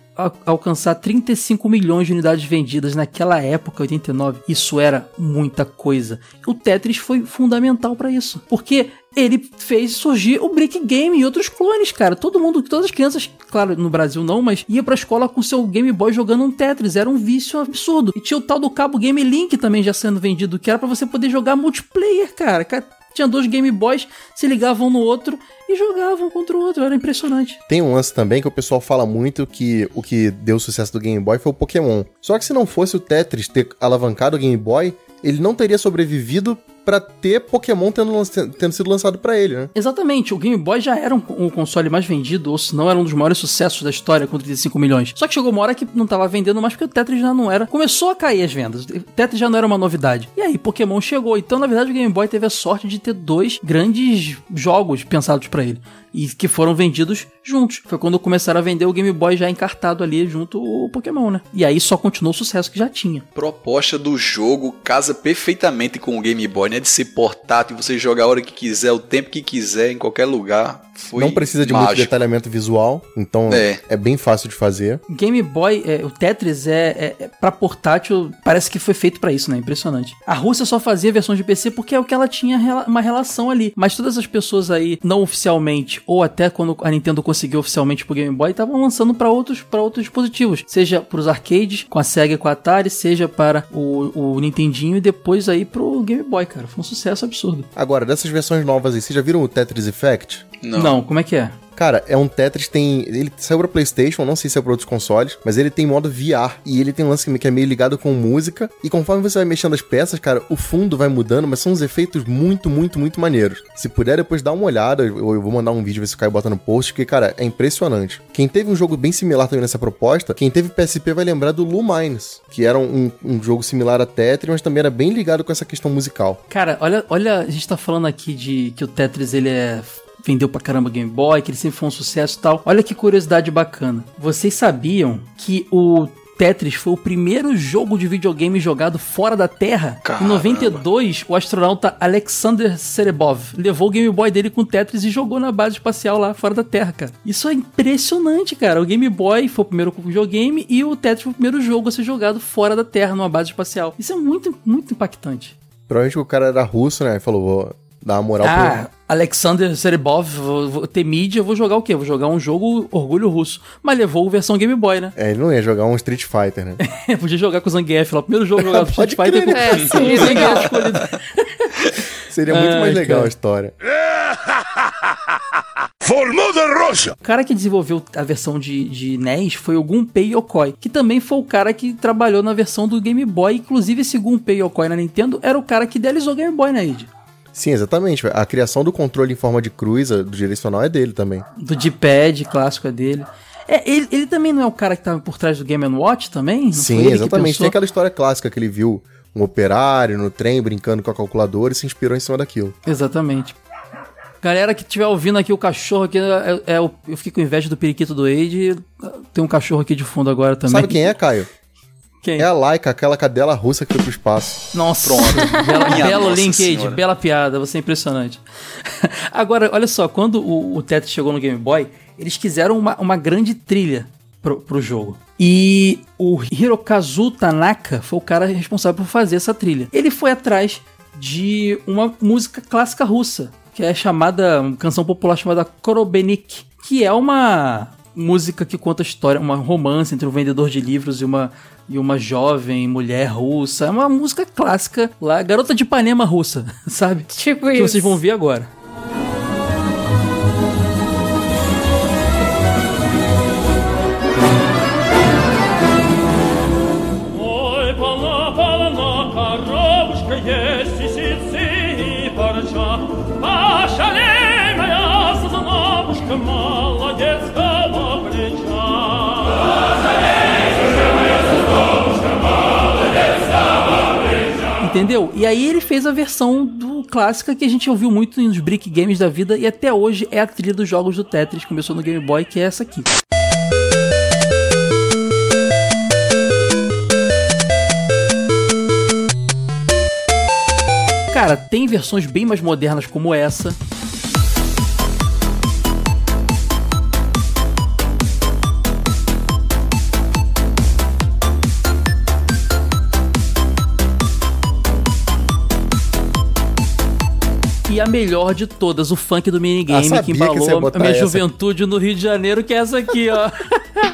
alcançar 35 milhões de unidades vendidas naquela época, 89. Isso era muita coisa. O Tetris foi fundamental pra isso, porque ele fez surgir o Brick Game e outros clones, cara. Todo mundo, todas as crianças, claro, no Brasil não, mas ia pra escola com seu Game Boy jogando um Tetris. Era um vício absurdo. E tinha o tal do cabo Game Link também já sendo vendido, que era pra você poder jogar multiplayer, cara. Ca- Tinha dois Game Boys, se ligavam no outro e jogavam contra o outro. Era impressionante. Tem um lance também que o pessoal fala muito que o que deu sucesso do Game Boy foi o Pokémon. Só que se não fosse o Tetris ter alavancado o Game Boy, ele não teria sobrevivido pra ter Pokémon tendo, tendo sido lançado pra ele, né? Exatamente, o Game Boy já era um, um console mais vendido, ou se não era um dos maiores sucessos da história com 35 milhões. Só que chegou uma hora que não tava vendendo mais porque o Tetris já não era. Começou a cair as vendas. O Tetris já não era uma novidade. E aí Pokémon chegou. Então, na verdade, o Game Boy teve a sorte de ter dois grandes jogos pensados pra ele. E que foram vendidos juntos. Foi quando começaram a vender o Game Boy já encartado ali junto o Pokémon, né? E aí só continuou o sucesso que já tinha. Proposta do jogo casa perfeitamente com o Game Boy, né? De ser portátil, você jogar a hora que quiser, o tempo que quiser, em qualquer lugar. Foi não precisa de muito mágico. detalhamento visual, então É. é. bem fácil de fazer. Game Boy, é, o Tetris é, é, é para portátil, parece que foi feito pra isso, né? Impressionante. A Rússia só fazia versões de PC porque é o que ela tinha rela- uma relação ali. Mas todas as pessoas aí, não oficialmente, ou até quando a Nintendo conseguiu oficialmente pro Game Boy, estavam lançando pra outros, pra outros dispositivos. Seja pros arcades, com a Sega e com a Atari, seja para o, o Nintendinho e depois aí pro Game Boy, cara. Foi um sucesso absurdo. Agora, dessas versões novas aí, vocês já viram o Tetris Effect? Não. como é que é? Cara, é um Tetris, tem. Ele saiu pra PlayStation, não sei se é pra outros consoles, mas ele tem modo VR. E ele tem um lance que é meio ligado com música. E conforme você vai mexendo as peças, cara, o fundo vai mudando, mas são uns efeitos muito, muito, muito maneiros. Se puder depois dar uma olhada, eu, eu vou mandar um vídeo, ver se o Caio bota no post, porque, cara, é impressionante. Quem teve um jogo bem similar também nessa proposta, quem teve PSP vai lembrar do Lumines, que era um, um jogo similar a Tetris, mas também era bem ligado com essa questão musical. Cara, olha, olha, a gente tá falando aqui de que o Tetris ele é vendeu pra caramba Game Boy, que ele sempre foi um sucesso e tal. Olha que curiosidade bacana. Vocês sabiam que o Tetris foi o primeiro jogo de videogame jogado fora da Terra? Caramba. Em 92, o astronauta Alexander Serebov levou o Game Boy dele com o Tetris e jogou na base espacial lá fora da Terra, cara. Isso é impressionante, cara. O Game Boy foi o primeiro videogame e o Tetris foi o primeiro jogo a ser jogado fora da Terra, numa base espacial. Isso é muito, muito impactante. Provavelmente o cara era russo, né? E falou, Dar uma moral Ah, Alexander Serebov, vou, vou ter mídia, eu vou jogar o quê? Vou jogar um jogo Orgulho Russo. Mas levou a versão Game Boy, né? pro... É, ele não ia jogar um Street Fighter, né? *laughs* Podia jogar com o Zangief lá. O primeiro jogo *laughs* jogado pro Street Fighter crer, com né? o Zangief escolhido. *laughs* Seria muito Ai, mais legal cara. a história. O cara que desenvolveu a versão de, de NES foi o Gunpei Yokoi, que também foi o cara que trabalhou na versão do Game Boy. Inclusive, esse Gunpei Yokoi na Nintendo era o cara que idealizou o Game Boy na id. Sim, exatamente. A criação do controle em forma de cruz, do direcional, é dele também. Do D-pad clássico é dele. É, ele, ele também não é o cara que tava por trás do Game Watch também? Não Sim, exatamente. Tem aquela história clássica que ele viu um operário no trem brincando com a calculadora e se inspirou em cima daquilo. Exatamente. Galera que estiver ouvindo aqui o cachorro aqui, é, é eu fiquei com inveja do periquito do Age. Tem um cachorro aqui de fundo agora também. Sabe quem é, Caio? Quem? É a Laika, aquela cadela russa que foi pro espaço. Nossa, Pronto. bela, Minha belo Nossa link, Age, Senhora. bela piada, você é impressionante. *laughs* Agora, olha só, quando o, o Tetris chegou no Game Boy, eles quiseram uma, uma grande trilha pro, pro jogo. E o Hirokazu Tanaka foi o cara responsável por fazer essa trilha. Ele foi atrás de uma música clássica russa, que é chamada, uma canção popular chamada Korobenik, que é uma música que conta a história, uma romance entre um vendedor de livros e uma, e uma jovem mulher russa. É uma música clássica lá, garota de Ipanema russa, *laughs* sabe? Tipo Que isso. vocês vão ver agora. Entendeu? E aí ele fez a versão do clássica que a gente ouviu muito nos Brick Games da vida e até hoje é a trilha dos jogos do Tetris. Começou no Game Boy, que é essa aqui. Cara, tem versões bem mais modernas como essa. E a melhor de todas, o funk do Ah, minigame sabia que que embalou a botar minha essa. juventude no Rio de Janeiro, que é essa aqui, ó. *laughs*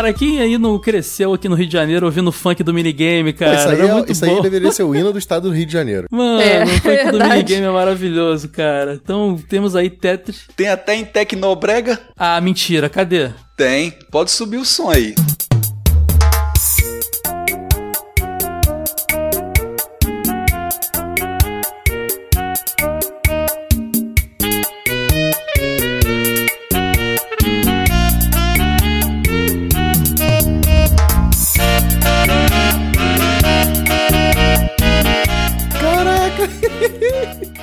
Cara, quem aí não cresceu aqui no Rio de Janeiro ouvindo funk do minigame, cara? isso aí, é- muito isso bom. aí deveria ser o hino *laughs* do estado do Rio de Janeiro. Mano, É, o funk do verdade. minigame é maravilhoso, cara. Então temos aí Tetris. Tem até em Tecnobrega? Ah, mentira, cadê? Tem. Pode subir o som aí.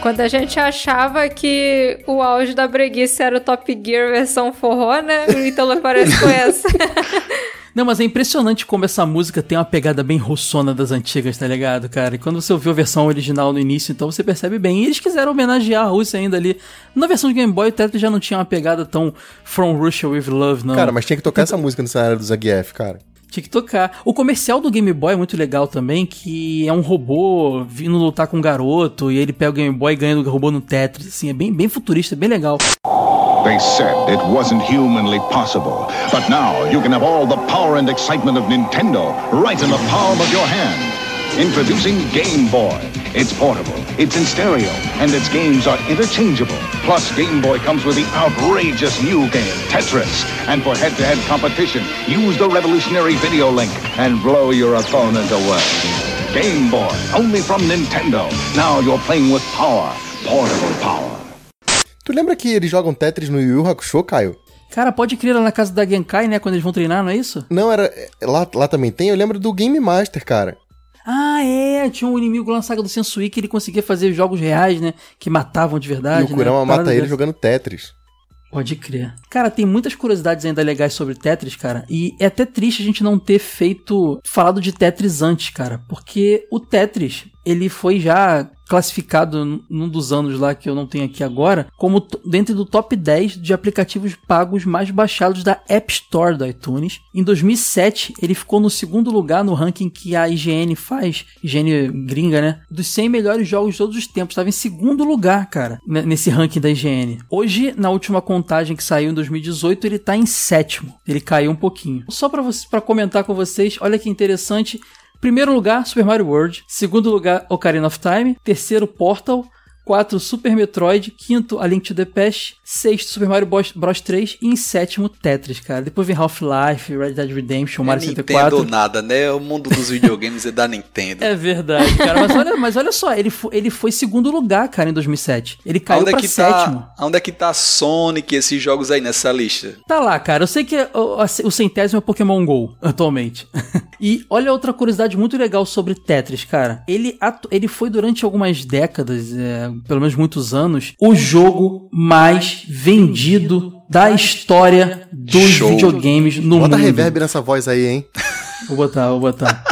Quando a gente achava que o auge da breguice era o Top Gear versão forró, né? O Ítalo aparece com essa. *laughs* Não, mas é impressionante como essa música tem uma pegada bem russona das antigas, tá ligado, cara? E quando você ouviu a versão original no início, então você percebe bem. E eles quiseram homenagear a Rússia ainda ali. Na versão de Game Boy, o Tetris já não tinha uma pegada tão From Russia with Love, não. Cara, mas tinha que tocar essa música no cenário do Zangief, cara. Tinha que tocar. O comercial do Game Boy é muito legal também, que é um robô vindo lutar com um garoto, e ele pega o Game Boy e ganha do robô no Tetris, assim, é bem, bem futurista, bem legal. They said it wasn't humanly possible. But now you can have all the power and excitement of Nintendo right in the palm of your hand. Introducing Game Boy. It's portable, it's in stereo, and its games are interchangeable. Plus, Game Boy comes with the outrageous new game, Tetris. And for head-to-head competition, use the revolutionary video link and blow your opponent away. Game Boy, only from Nintendo. Now you're playing with power, portable power. Tu lembra que eles jogam Tetris no Yu Yu Hakusho, Caio? Cara, pode crer lá na casa da Genkai, né, quando eles vão treinar, não é isso? Não, era. Lá, lá também tem, eu lembro do Game Master, cara. Ah, é, tinha um inimigo lá na saga do Sensui que ele conseguia fazer jogos reais, né, que matavam de E verdade, o Kurama né? mata Parada ele dessa. jogando Tetris. Pode crer. Cara, tem muitas curiosidades ainda legais sobre Tetris, cara. E é até triste a gente não ter feito. falado de Tetris antes, cara. Porque o Tetris, ele foi já classificado num dos anos lá que eu não tenho aqui agora, como dentro do top 10 de aplicativos pagos mais baixados da App Store da iTunes. Em 2007, ele ficou no segundo lugar no ranking que a IGN faz, IGN gringa, né? Dos 100 melhores jogos de todos os tempos. Estava em segundo lugar, cara, nesse ranking da IGN. Hoje, na última contagem que saiu em 2018, ele tá em sétimo. Ele caiu um pouquinho. Só para para comentar com vocês, olha que interessante. Primeiro lugar, Super Mario World. Segundo lugar, Ocarina of Time. Terceiro, Portal. Quarto, Super Metroid. Quinto, A Link to the Past. Sexto, Super Mario Bros. Bros 3. E em sétimo, Tetris, cara. Depois vem Half-Life, Red Dead Redemption, Não é Mario Nintendo 64. nada, né? O mundo dos videogames é da Nintendo. É verdade, cara. Mas olha, mas olha só, ele, fo- ele foi segundo lugar, cara, em 2007. Ele caiu Aonde é pra que sétimo. tá, aonde é que tá Sonic e esses jogos aí nessa lista? Tá lá, cara. Eu sei que é o, o centésimo é Pokémon GO, atualmente. *laughs* e olha outra curiosidade muito legal sobre Tetris, cara. Ele, ele foi durante algumas décadas, é, pelo menos muitos anos, o jogo mais vendido da história dos Show. videogames no Bota mundo. reverb nessa voz aí, hein? Vou botar, vou botar.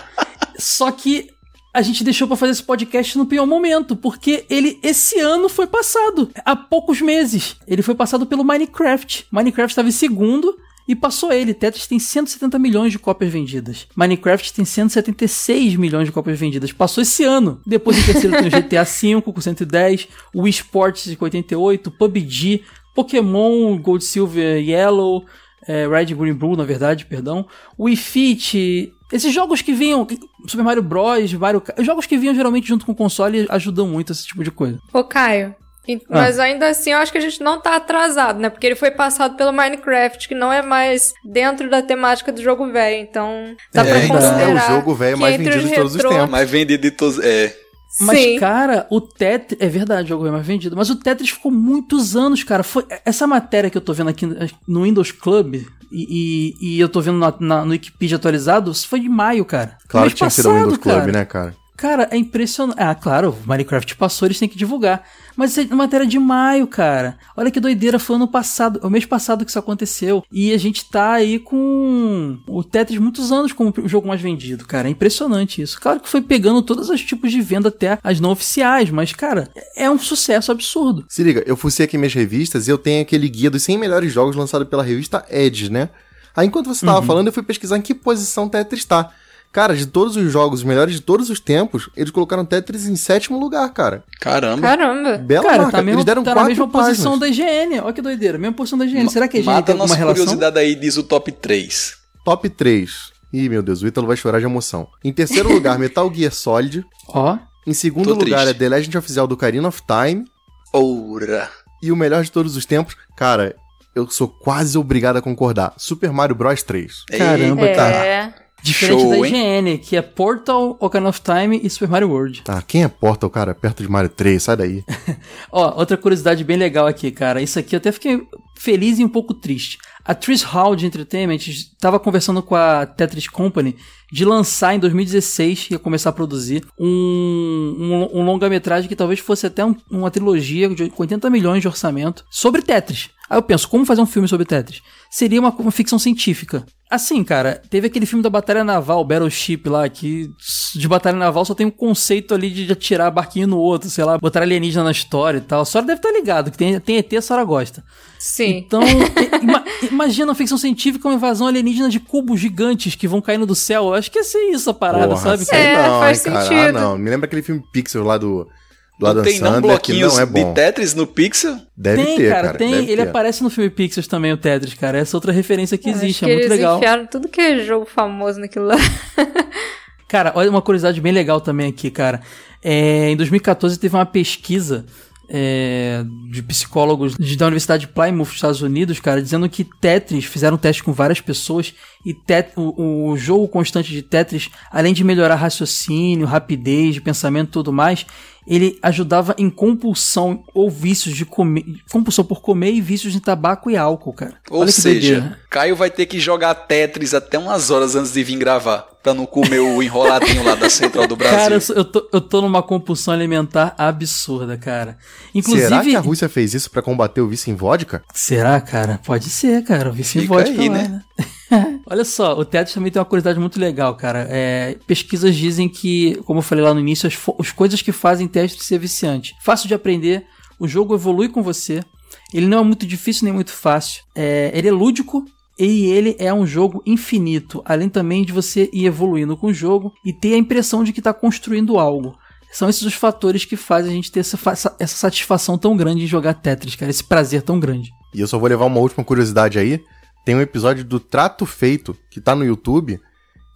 Só que a gente deixou pra fazer esse podcast no pior momento, porque ele esse ano foi passado, há poucos meses. Ele foi passado pelo Minecraft. Minecraft estava em segundo e passou ele. Tetris tem 170 milhões de cópias vendidas. Minecraft tem 176 milhões de cópias vendidas. Passou esse ano. Depois em terceiro tem o GTA V com 110, o Wii Sports com 88, PUBG, Pokémon Gold, Silver, Yellow, é, Red, Green, Blue, na verdade, perdão. Wii Fit, esses jogos que vinham, Super Mario Bros, Mario, jogos que vinham geralmente junto com o console ajudam muito esse tipo de coisa. Ô, Caio. E- Ah. Mas ainda assim, eu acho que a gente não tá atrasado, né? Porque ele foi passado pelo Minecraft, que não é mais dentro da temática do jogo velho. Então, dá É, pra então, considerar. é o jogo velho que mais vendido de todos os tempos. Mais vendido de todos. É. Mas, Sim. cara, o Tetris. É verdade, o jogo é mais vendido. Mas o Tetris ficou muitos anos, cara. Foi essa matéria que eu tô vendo aqui no Windows Club. E, e- e eu tô vendo na- na- no Wikipedia atualizado, isso foi de maio, cara. Claro que tinha que ser do passado, Windows Club, cara. né, cara? Cara, é impressionante. Ah, claro, o Minecraft passou, eles têm que divulgar. Mas isso é matéria de maio, cara. Olha que doideira, foi ano passado, é o mês passado que isso aconteceu. E a gente tá aí com o Tetris muitos anos como o jogo mais vendido, cara. É impressionante isso. Claro que foi pegando todos os tipos de venda até as não oficiais, mas, cara, é um sucesso absurdo. Se liga, eu fucei aqui minhas revistas e eu tenho aquele guia dos 100 melhores jogos lançado pela revista Edge, né? Aí enquanto você tava falando, eu fui pesquisar em que posição Tetris tá. Cara, de todos os jogos, os melhores de todos os tempos, eles colocaram Tetris em sétimo lugar, cara. Caramba. Caramba. Bela cara, marca. tá, mesmo, eles deram tá na quatro mesma páginas. posição da IGN. Olha que doideira, mesma posição da IGN. Será que a IGN Mata tem a alguma nossa relação? curiosidade aí, diz o top 3. Top 3. Ih, meu Deus, o Ítalo vai chorar de emoção. Em terceiro *laughs* lugar, Metal Gear Solid. Ó, Em segundo Tô lugar triste. é The Legend of Zelda Ocarina of Time. Oura. E o melhor de todos os tempos, cara, eu sou quase obrigado a concordar. Super Mario Bros 3. Caramba, Eita. cara. Diferente Show, da hein? IGN, que é Portal, Ocarina of Time e Super Mario World. Tá, quem é Portal, cara, perto de Mario 3? Sai daí. *laughs* Ó, outra curiosidade bem legal aqui, cara. Isso aqui eu até fiquei feliz e um pouco triste. A Tris Hall de Entertainment estava conversando com a Tetris Company de lançar em 2016, ia começar a produzir, um, um, um longa-metragem que talvez fosse até um- uma trilogia de 80 milhões de orçamento sobre Tetris. Aí eu penso, como fazer um filme sobre Tetris? Seria uma, uma ficção científica. Assim, cara, teve aquele filme da Batalha Naval, Battleship lá, que de Batalha Naval só tem um conceito ali de atirar barquinho no outro, sei lá, botar alienígena na história e tal. A senhora deve estar ligado, que tem, tem ET, a senhora gosta. Sim. Então, *laughs* imagina uma ficção científica, uma invasão alienígena de cubos gigantes que vão caindo do céu. Eu acho que ia ser isso a parada, Porra, sabe? sei É, não, faz hein, cara. sentido. Ah, não. Me lembra aquele filme Pixel lá do, do Adam Não tem não bloquinhos não é de bom. Tetris no Pixel? Deve tem, ter, cara, cara. tem. deve Ele ter. aparece no filme Pixels também, o Tetris, cara. Essa outra referência que Acho existe, que é muito eles legal. enfiaram tudo que é jogo famoso naquilo lá. Cara, olha uma curiosidade bem legal também aqui, cara. É, em 2014 teve uma pesquisa é, de psicólogos de- da Universidade de Plymouth, Estados Unidos, cara, dizendo que Tetris, fizeram teste com várias pessoas e tet- o, o jogo constante de Tetris, além de melhorar raciocínio, rapidez de pensamento e tudo mais, ele ajudava em compulsão ou vícios de comer, compulsão por comer e vícios de tabaco e álcool, cara. Ou Olha que seja, doideira. Caio vai ter que jogar Tetris até umas horas antes de vir gravar. Pra não comer o enroladinho lá da Central do Brasil. Cara, eu, tô, eu tô numa compulsão alimentar absurda, cara. Inclusive. Será que a Rússia fez isso pra combater o vício em vodka? Será, cara? Pode ser, cara. O vício em Fica vodka aí, lá, né? né? Olha só, o Tetris também tem uma curiosidade muito legal, cara. É, pesquisas dizem que, como eu falei lá no início, as, as coisas que fazem Tetris ser viciante. Fácil de aprender, o jogo evolui com você, ele não é muito difícil nem muito fácil, é, ele é lúdico e ele é um jogo infinito, além também de você ir evoluindo com o jogo e ter a impressão de que está construindo algo. São esses os fatores que fazem a gente ter essa, essa satisfação tão grande em jogar Tetris, cara, esse prazer tão grande. E eu só vou levar uma última curiosidade aí. Tem um episódio do Trato Feito, que tá no YouTube,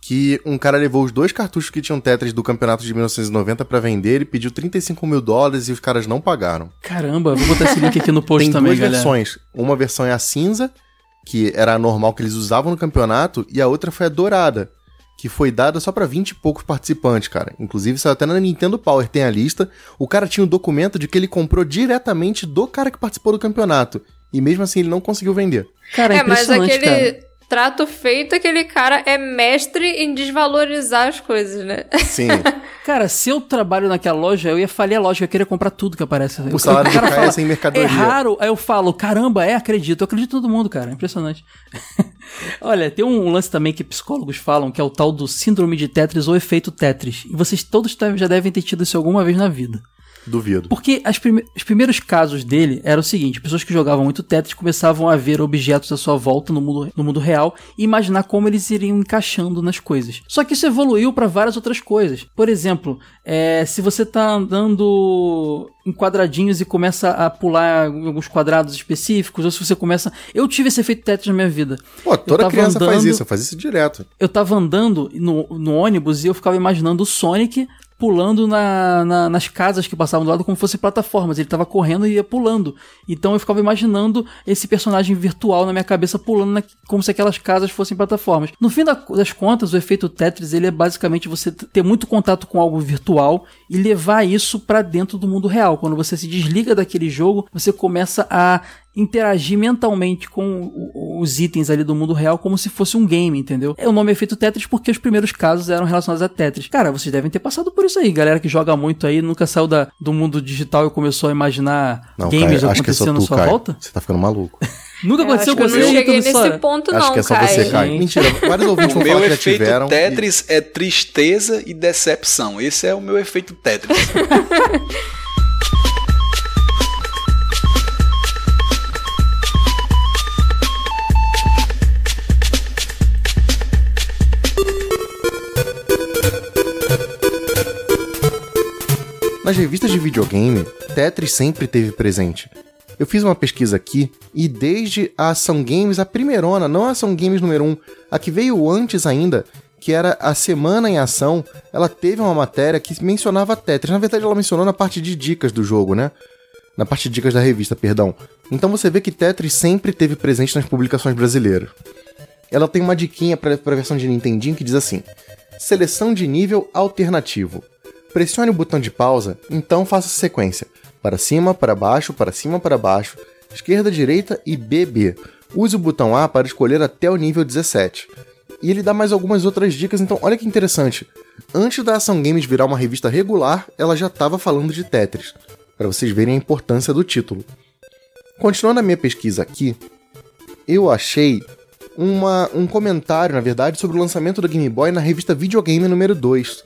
que um cara levou os dois cartuchos que tinham Tetris do campeonato de 1990 pra vender e pediu 35 mil dólares e os caras não pagaram. Caramba, vou botar esse link aqui no post Tem também, duas galera. versões. Uma versão é a cinza, que era a normal que eles usavam no campeonato, e a outra foi a dourada, que foi dada só pra 20 e poucos participantes, cara. Inclusive, saiu até na Nintendo Power, tem a lista. O cara tinha o documento de que ele comprou diretamente do cara que participou do campeonato. E mesmo assim ele não conseguiu vender. Cara, é, É, mas impressionante, aquele cara. trato feito, aquele cara é mestre em desvalorizar as coisas, né? Sim. *laughs* Cara, se eu trabalho naquela loja, eu ia falir a loja, eu ia querer comprar tudo que aparece. O salário do cara cara é sem É mercadoria. raro, aí eu falo, caramba, é, acredito. Eu acredito em todo mundo, cara. Impressionante. *laughs* Olha, tem um lance também que psicólogos falam, que é o tal do síndrome de Tetris ou efeito Tetris. E vocês todos já devem ter tido isso alguma vez na vida. Duvido. Porque prime- os primeiros casos dele eram o seguinte: pessoas que jogavam muito Tetris começavam a ver objetos à sua volta no mundo, no mundo real e imaginar como eles iriam encaixando nas coisas. Só que isso evoluiu para várias outras coisas. Por exemplo, é, se você tá andando em quadradinhos e começa a pular alguns quadrados específicos, ou se você começa. Eu tive esse efeito Tetris na minha vida. Pô, toda criança faz andando- isso, eu fazia isso direto. eu tava andando no, no ônibus e eu ficava imaginando o Sonic pulando na, na- nas casas que passavam do lado como se fossem plataformas. Ele tava correndo e ia pulando. Então eu ficava imaginando esse personagem virtual na minha cabeça pulando na- como se aquelas casas fossem plataformas. No fim da- das contas, o efeito Tetris ele é basicamente você ter muito contato com algo virtual e levar isso pra dentro do mundo real. Quando você se desliga daquele jogo, você começa a interagir mentalmente com o- os itens ali do mundo real como se fosse um game, entendeu? É o nome é efeito Tetris porque os primeiros casos eram relacionados a Tetris. Cara, vocês devem ter passado por isso aí. Galera que joga muito aí, nunca saiu da, do mundo digital e começou a imaginar Não, games Caio, acho que é só acontecendo tu, à sua Caio. volta? Você tá ficando maluco. *laughs* Nunca Eu aconteceu com eu você, não cheguei nesse Sora? ponto, acho não, que é só Caio. você, Caio. Gente. Mentira, vários *laughs* ouvintes O vão meu falar que já efeito tiveram. e- Tetris é tristeza e decepção. Esse é o meu efeito Tetris. *laughs* Nas revistas de videogame, Tetris sempre teve presente. Eu fiz uma pesquisa aqui e desde a Ação Games, a primeirona, não a Ação Games número 1, a que veio antes ainda, que era a Semana em Ação, ela teve uma matéria que mencionava Tetris. Na verdade, ela mencionou na parte de dicas do jogo, né? Na parte de dicas da revista, perdão. Então você vê que Tetris sempre teve presente nas publicações brasileiras. Ela tem uma diquinha para a versão de Nintendinho que diz assim: Seleção de nível alternativo. Pressione o botão de pausa, então faça a sequência: para cima, para baixo, para cima, para baixo, esquerda, direita e BB. Use o botão A para escolher até o nível 17. E ele dá mais algumas outras dicas, então olha que interessante. Antes da Ação Games virar uma revista regular, ela já estava falando de Tetris, para vocês verem a importância do título. Continuando a minha pesquisa aqui, eu achei uma- um comentário, na verdade, sobre o lançamento do Game Boy na revista Videogame número 2.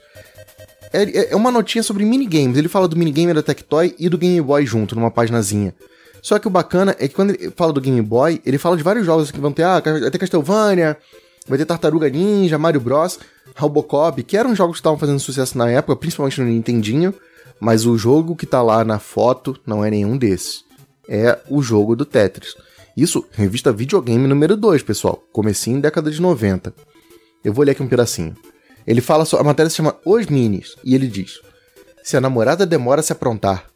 É, é uma notinha sobre minigames. Ele fala do minigame da Tectoy e do Game Boy junto, numa paginazinha. Só que o bacana é que quando ele fala do Game Boy, ele fala de vários jogos que vão ter, ah, vai ter Castlevania, vai ter Tartaruga Ninja, Mario Bros, Robocop, que eram jogos que estavam fazendo sucesso na época, principalmente no Nintendinho, mas o jogo que tá lá na foto não é nenhum desses. É o jogo do Tetris. Isso, revista Videogame número 2, pessoal. Comecinho em década de 90. Eu vou ler aqui um pedacinho. Ele fala só, a matéria se chama Os Minis, e ele diz: Se a namorada demora a se aprontar,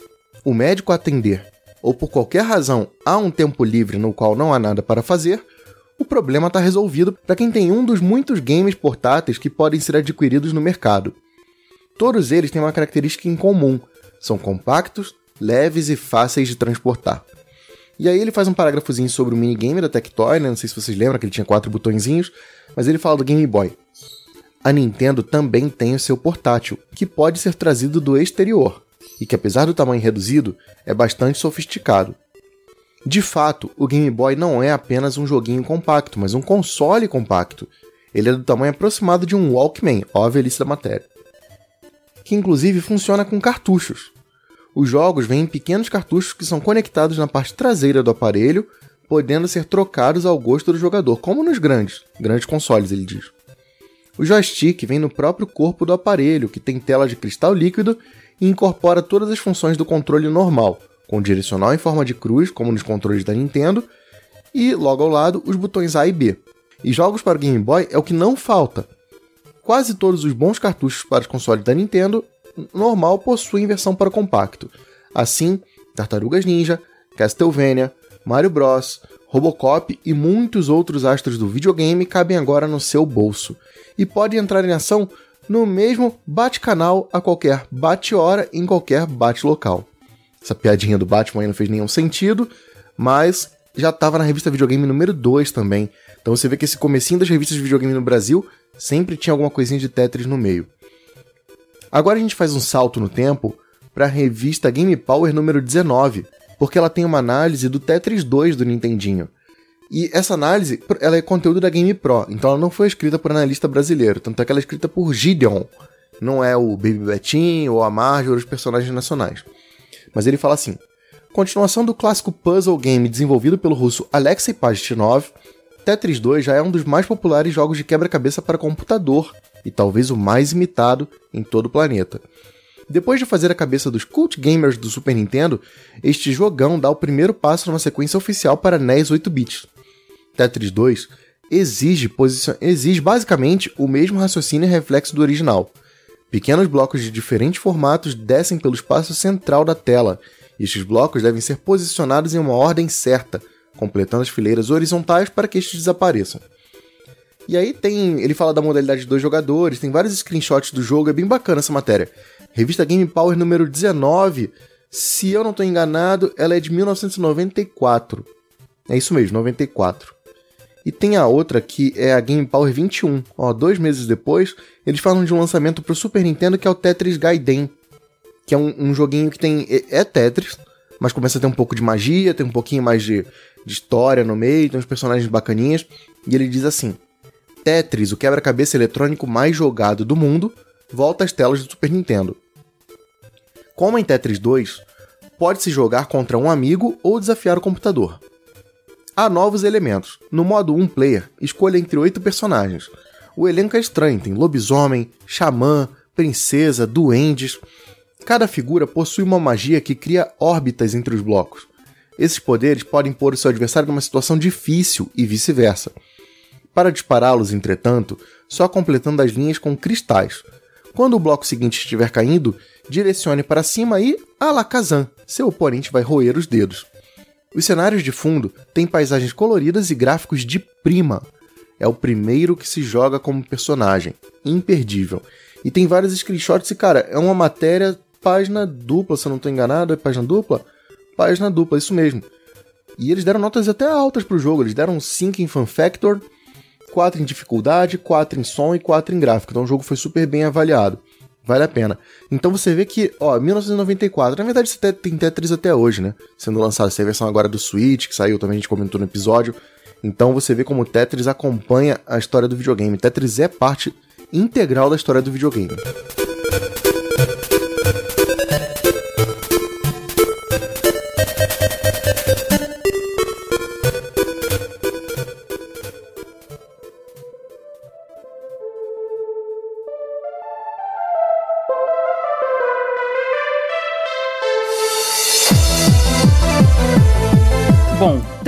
o médico a atender, ou por qualquer razão há um tempo livre no qual não há nada para fazer, o problema está resolvido para quem tem um dos muitos games portáteis que podem ser adquiridos no mercado. Todos eles têm uma característica em comum. São compactos, leves e fáceis de transportar. E aí ele faz um parágrafozinho sobre o minigame da Tectoy, né? Não sei se vocês lembram que ele tinha quatro botõezinhos, mas ele fala do Game Boy. A Nintendo também tem o seu portátil, que pode ser trazido do exterior, e que apesar do tamanho reduzido, é bastante sofisticado. De fato, o Game Boy não é apenas um joguinho compacto, mas um console compacto. Ele é do tamanho aproximado de um Walkman, ó a velhice da matéria. Que inclusive funciona com cartuchos. Os jogos vêm em pequenos cartuchos que são conectados na parte traseira do aparelho, podendo ser trocados ao gosto do jogador, como nos grandes, grandes consoles, ele diz. O joystick vem no próprio corpo do aparelho, que tem tela de cristal líquido e incorpora todas as funções do controle normal, com direcional em forma de cruz, como nos controles da Nintendo, e logo ao lado os botões A e B. E jogos para o Game Boy é o que não falta. Quase todos os bons cartuchos para os consoles da Nintendo normal possuem versão para compacto. Assim, Tartarugas Ninja, Castlevania, Mario Bros, Robocop e muitos outros astros do videogame cabem agora no seu bolso e podem entrar em ação no mesmo bate-canal a qualquer bate-hora em qualquer bate-local. Essa piadinha do Batman aí não fez nenhum sentido, mas já estava na revista videogame número 2 também. Então você vê que esse comecinho das revistas de videogame no Brasil sempre tinha alguma coisinha de Tetris no meio. Agora a gente faz um salto no tempo para a revista Game Power número 19, porque ela tem uma análise do Tetris 2 do Nintendinho. E essa análise, ela é conteúdo da Game Pro, então ela não foi escrita por analista brasileiro, tanto é que ela é escrita por Gideon, não é o Baby Betinho ou a Marge ou os personagens nacionais. Mas ele fala assim: continuação do clássico puzzle game desenvolvido pelo russo Alexei Pajitnov, Tetris 2 já é um dos mais populares jogos de quebra-cabeça para computador e talvez o mais imitado em todo o planeta. Depois de fazer a cabeça dos cult gamers do Super Nintendo, este jogão dá o primeiro passo numa sequência oficial para NES 8 bits. Tetris 2 exige, exige basicamente o mesmo raciocínio e reflexo do original. Pequenos blocos de diferentes formatos descem pelo espaço central da tela, e estes blocos devem ser posicionados em uma ordem certa, completando as fileiras horizontais para que estes desapareçam. E aí tem. Ele fala da modalidade de dois jogadores, tem vários screenshots do jogo, é bem bacana essa matéria. Revista Game Power número 19, se eu não estou enganado, ela é de 1994. É isso mesmo, 94. E tem a outra que é a Game Power 21. Ó, dois meses depois, eles falam de um lançamento para o Super Nintendo que é o Tetris Gaiden. Que é um, um joguinho que tem. É, é, Tetris, mas começa a ter um pouco de magia, tem um pouquinho mais de, de história no meio, tem uns personagens bacaninhas. E ele diz assim: Tetris, o quebra-cabeça eletrônico mais jogado do mundo, volta às telas do Super Nintendo. Como em Tetris 2, pode-se jogar contra um amigo ou desafiar o computador. Há novos elementos. No modo 1 player, escolha entre oito personagens. O elenco é estranho, tem lobisomem, xamã, princesa, duendes. Cada figura possui uma magia que cria órbitas entre os blocos. Esses poderes podem pôr o seu adversário numa situação difícil e vice-versa. Para dispará-los, entretanto, só completando as linhas com cristais. Quando o bloco seguinte estiver caindo, direcione para cima e Alakazam, seu oponente vai roer os dedos. Os cenários de fundo têm paisagens coloridas e gráficos de prima. É o primeiro que se joga como personagem. Imperdível. E tem vários screenshots e, cara, é uma matéria página dupla, se eu não estou enganado, é página dupla? Página dupla, isso mesmo. E eles deram notas até altas pro jogo, eles deram 5 em Fan Factor, 4 em dificuldade, 4 em som e 4 em gráfico. Então o jogo foi super bem avaliado. Vale a pena. Então você vê que, ó, 1994, na verdade você tem Tetris até hoje, né? Sendo lançado essa versão agora do Switch, que saiu também, a gente comentou no episódio. Então você vê como Tetris acompanha a história do videogame. Tetris é parte integral da história do videogame.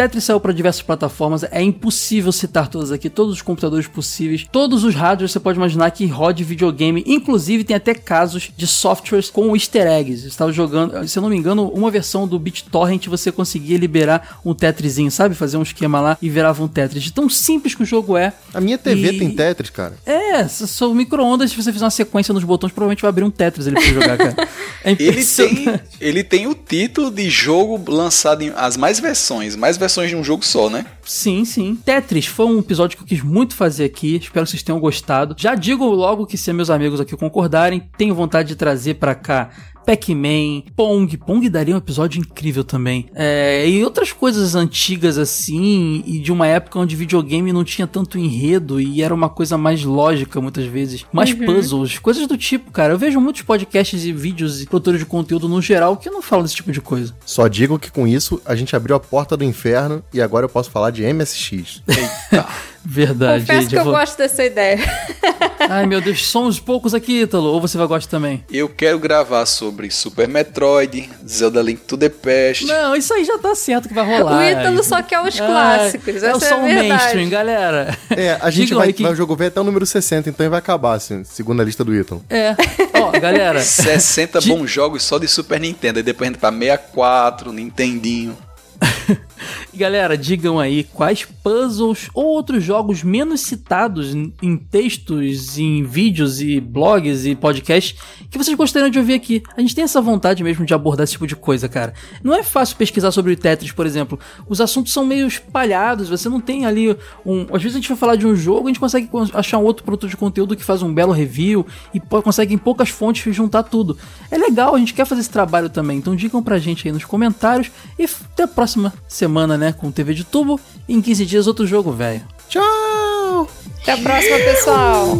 Tetris saiu para diversas plataformas, é impossível citar todas aqui, todos os computadores possíveis, todos os hardwares você pode imaginar que rode videogame, inclusive tem até casos de softwares com easter eggs. Eu estava jogando, se eu não me engano, uma versão do BitTorrent você conseguia liberar um Tetrisinho, sabe? Fazer um esquema lá e virava um Tetris. De tão simples que o jogo é. A minha TV E- tem Tetris, cara. É, são micro-ondas, se você fizer uma sequência nos botões, provavelmente vai abrir um Tetris ali pra você jogar, cara. É Ele tem, ele tem o título de jogo lançado em as mais versões, mais versões de um jogo só, né? Sim, sim. Tetris foi um episódio que eu quis muito fazer aqui. Espero que vocês tenham gostado. Já digo logo que se meus amigos aqui concordarem, tenho vontade de trazer pra cá Pac-Man, Pong. Pong daria um episódio incrível também. É, e outras coisas antigas assim, e de uma época onde videogame não tinha tanto enredo e era uma coisa mais lógica muitas vezes. Mais puzzles, coisas do tipo, cara. Eu vejo muitos podcasts e vídeos e produtores de conteúdo no geral que não falam desse tipo de coisa. Só digo que com isso a gente abriu a porta do inferno e agora eu posso falar de MSX. *laughs* Verdade. Confesso que eu vou- gosto dessa ideia. *laughs* Ai, meu Deus, somos poucos aqui, Ítalo. Ou você vai gostar também? Eu quero gravar sobre Super Metroid, Zelda Link to the Past. Não, isso aí já tá certo que vai rolar. o Ítalo só quer os Ai, clássicos. É só é a um verdade. mainstream, galera. É, a gente vai, que- vai o jogo ver até o número 60, então ele vai acabar, assim, segundo a lista do Ítalo. É. Ó, galera. *laughs* 60 De- bons jogos só de Super Nintendo. E depois a gente pra 64, Nintendinho. *laughs* Galera, digam aí quais puzzles ou outros jogos menos citados em textos, em vídeos e blogs e podcasts que vocês gostariam de ouvir aqui. A gente tem essa vontade mesmo de abordar esse tipo de coisa, cara. Não é fácil pesquisar sobre o Tetris, por exemplo. Os assuntos são meio espalhados, você não tem ali um. Às vezes a gente vai falar de um jogo, a gente consegue con- achar um outro produto de conteúdo que faz um belo review e consegue em poucas fontes juntar tudo. É legal, a gente quer fazer esse trabalho também. Então digam pra gente aí nos comentários e até a próxima semana, né? Com TV de tubo. E em 15 dias outro jogo, velho. Tchau! Até a próxima, pessoal.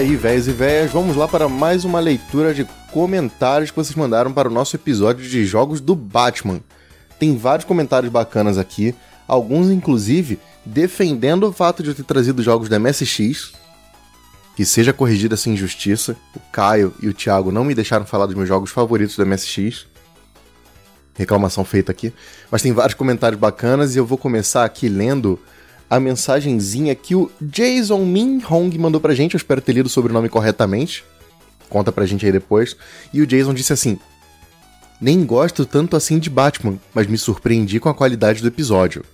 Aí, velhos e velhas, vamos lá para mais uma leitura de comentários que vocês mandaram para o nosso episódio de jogos do Batman. Tem vários comentários bacanas aqui, alguns inclusive defendendo o fato de eu ter trazido jogos da MSX, que seja corrigida essa injustiça. O Caio e o Thiago não me deixaram falar dos meus jogos favoritos da MSX. Reclamação feita aqui. Mas tem vários comentários bacanas e eu vou começar aqui lendo a mensagenzinha que o Jason Min Hong mandou pra gente. Eu espero ter lido o sobrenome corretamente. Conta pra gente aí depois. E o Jason disse assim: Nem gosto tanto assim de Batman, mas me surpreendi com a qualidade do episódio.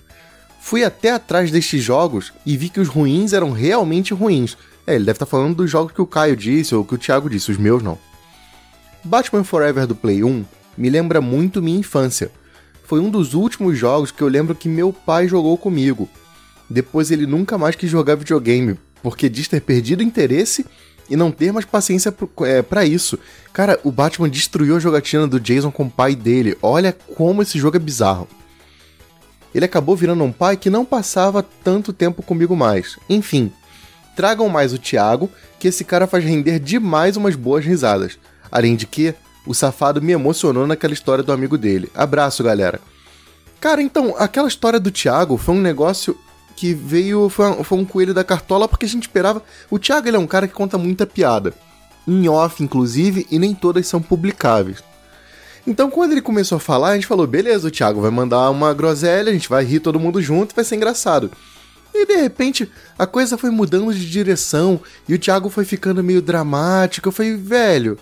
Fui até atrás destes jogos e vi que os ruins eram realmente ruins. É, ele deve estar falando dos jogos que o Caio disse ou que o Thiago disse, os meus não. Batman Forever do Play 1 me lembra muito minha infância. Foi um dos últimos jogos que eu lembro que meu pai jogou comigo. Depois ele nunca mais quis jogar videogame, porque diz ter perdido interesse e não ter mais paciência pro- é, isso. Cara, o Batman destruiu a jogatina do Jason com o pai dele. Olha como esse jogo é bizarro. Ele acabou virando um pai que não passava tanto tempo comigo mais. Enfim, tragam mais o Thiago, que esse cara faz render demais umas boas risadas. Além de que, o safado me emocionou naquela história do amigo dele. Abraço, galera. Cara, então, aquela história do Thiago foi um negócio que veio. Foi um, foi um coelho da cartola porque a gente esperava. O Thiago ele é um cara que conta muita piada. Em off, inclusive, e nem todas são publicáveis. Então, quando ele começou a falar, a gente falou: beleza, o Thiago vai mandar uma groselha, a gente vai rir todo mundo junto, vai ser engraçado. E de repente, a coisa foi mudando de direção e o Thiago foi ficando meio dramático. Eu falei, velho,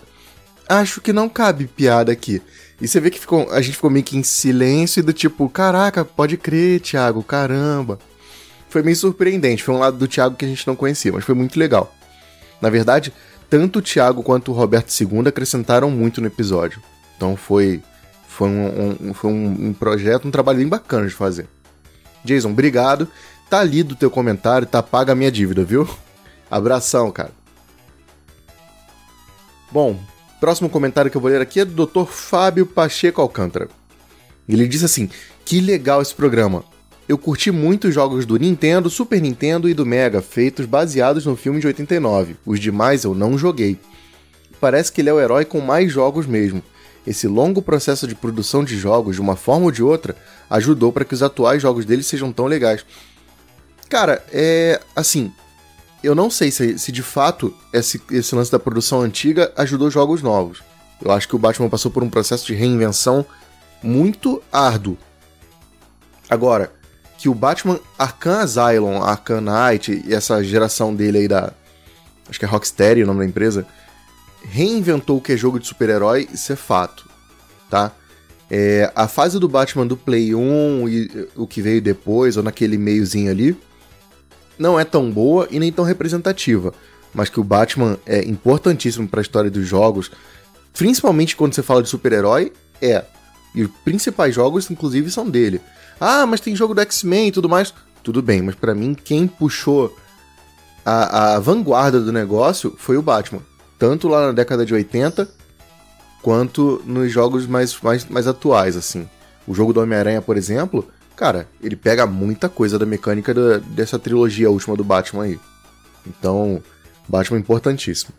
acho que não cabe piada aqui. E você vê que ficou, a gente ficou meio que em silêncio e do tipo, caraca, pode crer, Thiago, caramba. Foi meio surpreendente, foi um lado do Thiago que a gente não conhecia, mas foi muito legal. Na verdade, tanto o Thiago quanto o Roberto II acrescentaram muito no episódio. Então foi, foi, um, um- foi um, um projeto, um trabalho bem bacana de fazer. Jason, obrigado. Tá lido o teu comentário, tá paga a minha dívida, viu? Abração, cara. Bom, próximo comentário que eu vou ler aqui é do Dr. Fábio Pacheco Alcântara. Ele disse assim: Que legal esse programa. Eu curti muito os jogos do Nintendo, Super Nintendo e do Mega, feitos baseados no filme de 89. Os demais eu não joguei. Parece que ele é o herói com mais jogos mesmo. Esse longo processo de produção de jogos, de uma forma ou de outra, ajudou para que os atuais jogos dele sejam tão legais. Cara, é. Assim. Eu não sei se, se de fato esse, esse lance da produção antiga ajudou jogos novos. Eu acho que o Batman passou por um processo de reinvenção muito árduo. Agora, que o Batman Arkham Asylum, Arkham Knight e essa geração dele aí da. Acho que é Rocksteady o nome da empresa. Reinventou o que é jogo de super-herói, isso é fato. Tá? É, a fase do Batman do Play 1 e o que veio depois, ou naquele meiozinho ali, não é tão boa e nem tão representativa. Mas que o Batman é importantíssimo para a história dos jogos, principalmente quando você fala de super-herói, é. E os principais jogos, inclusive, são dele. Ah, mas tem jogo do X-Men e tudo mais. Tudo bem, mas para mim, quem puxou a, a vanguarda do negócio foi o Batman. Tanto lá na década de 80, quanto nos jogos mais, mais, mais atuais, assim. O jogo do Homem-Aranha, por exemplo, cara, ele pega muita coisa da mecânica da, dessa trilogia última do Batman aí. Então, Batman importantíssimo.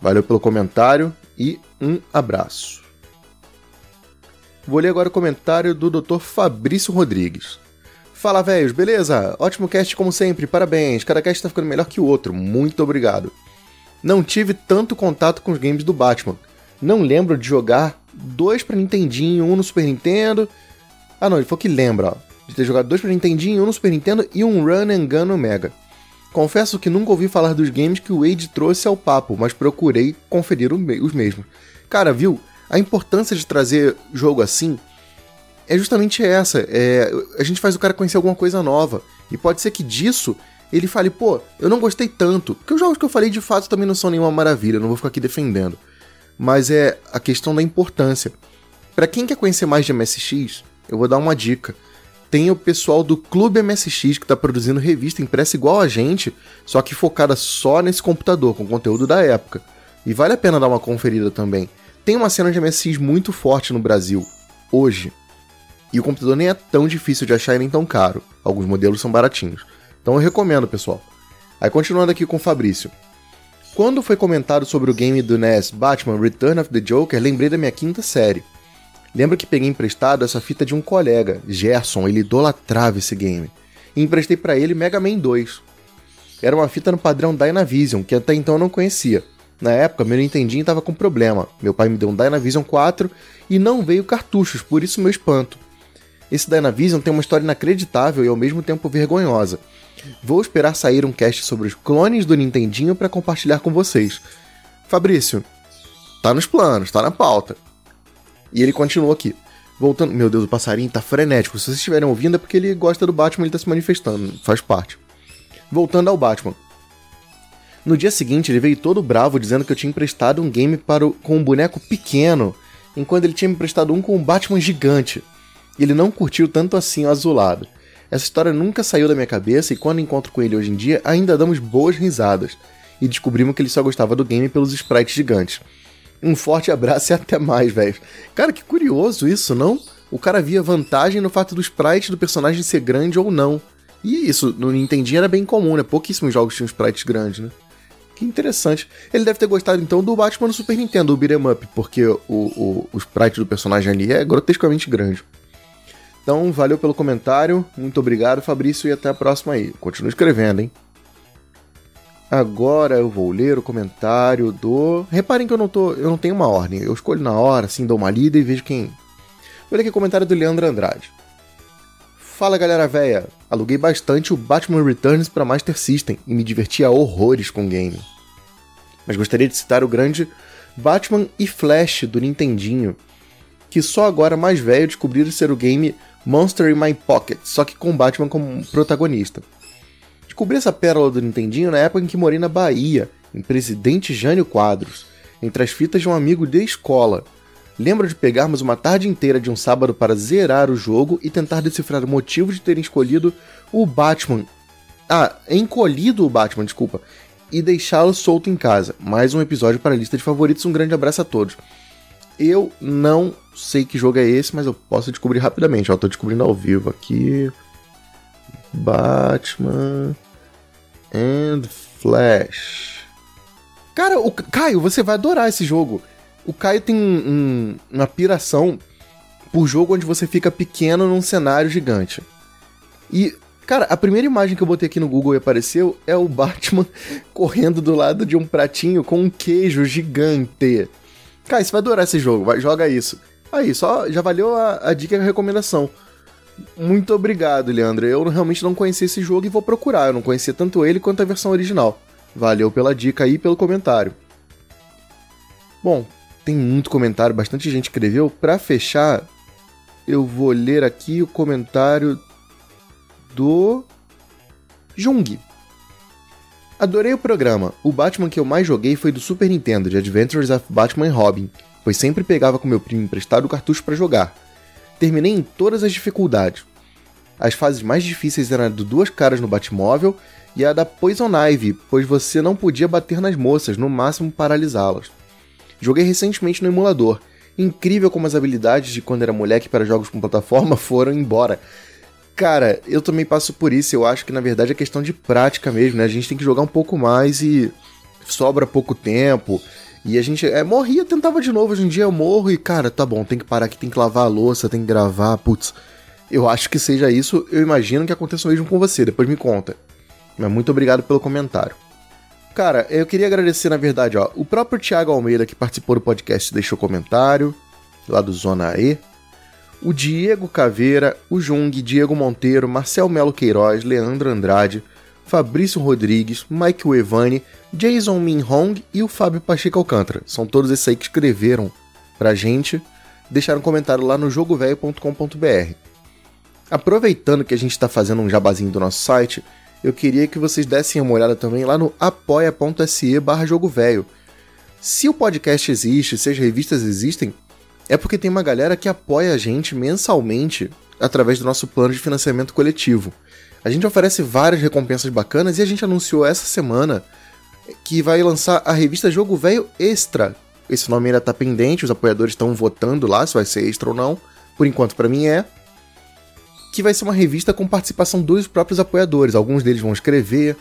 Valeu pelo comentário e um abraço. Vou ler agora o comentário do Dr. Fabrício Rodrigues. Fala, velhos, beleza? Ótimo cast como sempre, parabéns. Cada cast tá ficando melhor que o outro, muito obrigado. Não tive tanto contato com os games do Batman. Não lembro de jogar dois pra Nintendinho, um no Super Nintendo. Ah, não, ele falou que lembra, ó. De ter jogado dois pra Nintendinho, um no Super Nintendo e um Run and Gun no Mega. Confesso que nunca ouvi falar dos games que o Wade trouxe ao papo, mas procurei conferir os mesmos. Cara, viu? A importância de trazer jogo assim é justamente essa. É, a gente faz o cara conhecer alguma coisa nova. E pode ser que disso ele fale, pô, eu não gostei tanto. Porque os jogos que eu falei de fato também não são nenhuma maravilha, não vou ficar aqui defendendo. Mas é a questão da importância. Para quem quer conhecer mais de MSX, eu vou dar uma dica. Tem o pessoal do Clube MSX que está produzindo revista impressa igual a gente, só que focada só nesse computador, com conteúdo da época. E vale a pena dar uma conferida também. Tem uma cena de MSX muito forte no Brasil, hoje. E o computador nem é tão difícil de achar e nem tão caro. Alguns modelos são baratinhos. Então eu recomendo, pessoal. Aí continuando aqui com o Fabrício. Quando foi comentado sobre o game do NES Batman Return of the Joker, lembrei da minha quinta série. Lembro que peguei emprestado essa fita de um colega, Gerson, ele idolatrava esse game. E emprestei para ele Mega Man 2. Era uma fita no padrão Dynavision, que até então eu não conhecia. Na época, meu Nintendinho estava com problema. Meu pai me deu um Dynavision 4 e não veio cartuchos, por isso meu espanto. Esse Dynavision tem uma história inacreditável e ao mesmo tempo vergonhosa. Vou esperar sair um cast sobre os clones do Nintendinho para compartilhar com vocês. Fabrício, tá nos planos, tá na pauta. E ele continuou aqui. Voltando. Meu Deus, o passarinho tá frenético. Se vocês estiverem ouvindo é porque ele gosta do Batman, ele tá se manifestando. Faz parte. Voltando ao Batman. No dia seguinte, ele veio todo bravo dizendo que eu tinha emprestado um game para o, com um boneco pequeno, enquanto ele tinha me emprestado um com um Batman gigante. Ele não curtiu tanto assim o azulado. Essa história nunca saiu da minha cabeça e quando encontro com ele hoje em dia, ainda damos boas risadas. E descobrimos que ele só gostava do game pelos sprites gigantes. Um forte abraço e até mais, velho. Cara, que curioso isso, não? O cara via vantagem no fato do sprite do personagem ser grande ou não. E isso, no Nintendinho era bem comum, né? Pouquíssimos jogos tinham sprites grandes, né? Que interessante. Ele deve ter gostado então do Batman no Super Nintendo, o Beat'em Up, porque o, o, o sprite do personagem ali é grotescamente grande. Então, valeu pelo comentário, muito obrigado, Fabrício, e até a próxima aí. Continue escrevendo, hein? Agora eu vou ler o comentário do. Reparem que eu não tô. Eu não tenho uma ordem. Eu escolho na hora, assim, dou uma lida e vejo quem. Vou ler aqui o comentário do Leandro Andrade. Fala galera véia, aluguei bastante o Batman Returns para Master System e me divertia horrores com o game. Mas gostaria de citar o grande Batman e Flash do Nintendinho, que só agora mais velho descobriram ser o game Monster in My Pocket, só que com Batman como protagonista. Descobri essa pérola do Nintendinho na época em que morei na Bahia, em Presidente Jânio Quadros, entre as fitas de um amigo de escola. Lembro de pegarmos uma tarde inteira de um sábado para zerar o jogo e tentar decifrar o motivo de terem escolhido o Batman. Ah, encolhido o Batman, desculpa. E deixá-lo solto em casa. Mais um episódio para a lista de favoritos. Um grande abraço a todos. Eu não sei que jogo é esse, mas eu posso descobrir rapidamente. Ó, tô descobrindo ao vivo aqui. Batman and Flash. Cara, o Caio, você vai adorar esse jogo. O Caio tem um, um, uma piração por jogo onde você fica pequeno num cenário gigante. E, cara, a primeira imagem que eu botei aqui no Google e apareceu é o Batman *laughs* correndo do lado de um pratinho com um queijo gigante. Cara, você vai adorar esse jogo, vai, joga isso. Aí, só já valeu a, a dica e a recomendação. Muito obrigado, Leandro. Eu realmente não conhecia esse jogo e vou procurar. Eu não conhecia tanto ele quanto a versão original. Valeu pela dica e pelo comentário. Bom, tem muito comentário, bastante gente escreveu. Para fechar, eu vou ler aqui o comentário do Jung. Adorei o programa. O Batman que eu mais joguei foi do Super Nintendo, de Adventures of Batman e Robin, pois sempre pegava com meu primo emprestado o cartucho para jogar. Terminei em todas as dificuldades. As fases mais difíceis eram a do Duas Caras no Batmóvel e a da Poison Ivy, pois você não podia bater nas moças, no máximo paralisá-las. Joguei recentemente no emulador. Incrível como as habilidades de quando era moleque para jogos com plataforma *laughs* foram embora. Cara, eu também passo por isso. Eu acho que na verdade é questão de prática mesmo, né? A gente tem que jogar um pouco mais e sobra pouco tempo. E a gente é, morria, tentava de novo. Hoje em dia eu morro e, cara, tá bom, tem que parar aqui, tem que lavar a louça, tem que gravar. Putz, eu acho que seja isso. Eu imagino que aconteça mesmo com você. Depois me conta. Mas muito obrigado pelo comentário. Cara, eu queria agradecer, na verdade, ó, o próprio Thiago Almeida que participou do podcast deixou comentário, lá do Zona E. O Diego Caveira, o Jung, Diego Monteiro, Marcel Melo Queiroz, Leandro Andrade, Fabrício Rodrigues, Mike Evani, Jason Min Hong e o Fábio Pacheco Alcântara. São todos esses aí que escreveram pra gente, deixaram um comentário lá no jogovelho.com.br. Aproveitando que a gente está fazendo um jabazinho do nosso site, eu queria que vocês dessem uma olhada também lá no apoia.se barra jogo velho. Se o podcast existe, se as revistas existem, é porque tem uma galera que apoia a gente mensalmente através do nosso plano de financiamento coletivo. A gente oferece várias recompensas bacanas e a gente anunciou essa semana que vai lançar a revista Jogo Velho Extra. Esse nome ainda tá pendente, os apoiadores estão votando lá se vai ser extra ou não. Por enquanto, para mim é que vai ser uma revista com participação dos próprios apoiadores. Alguns deles vão escrever,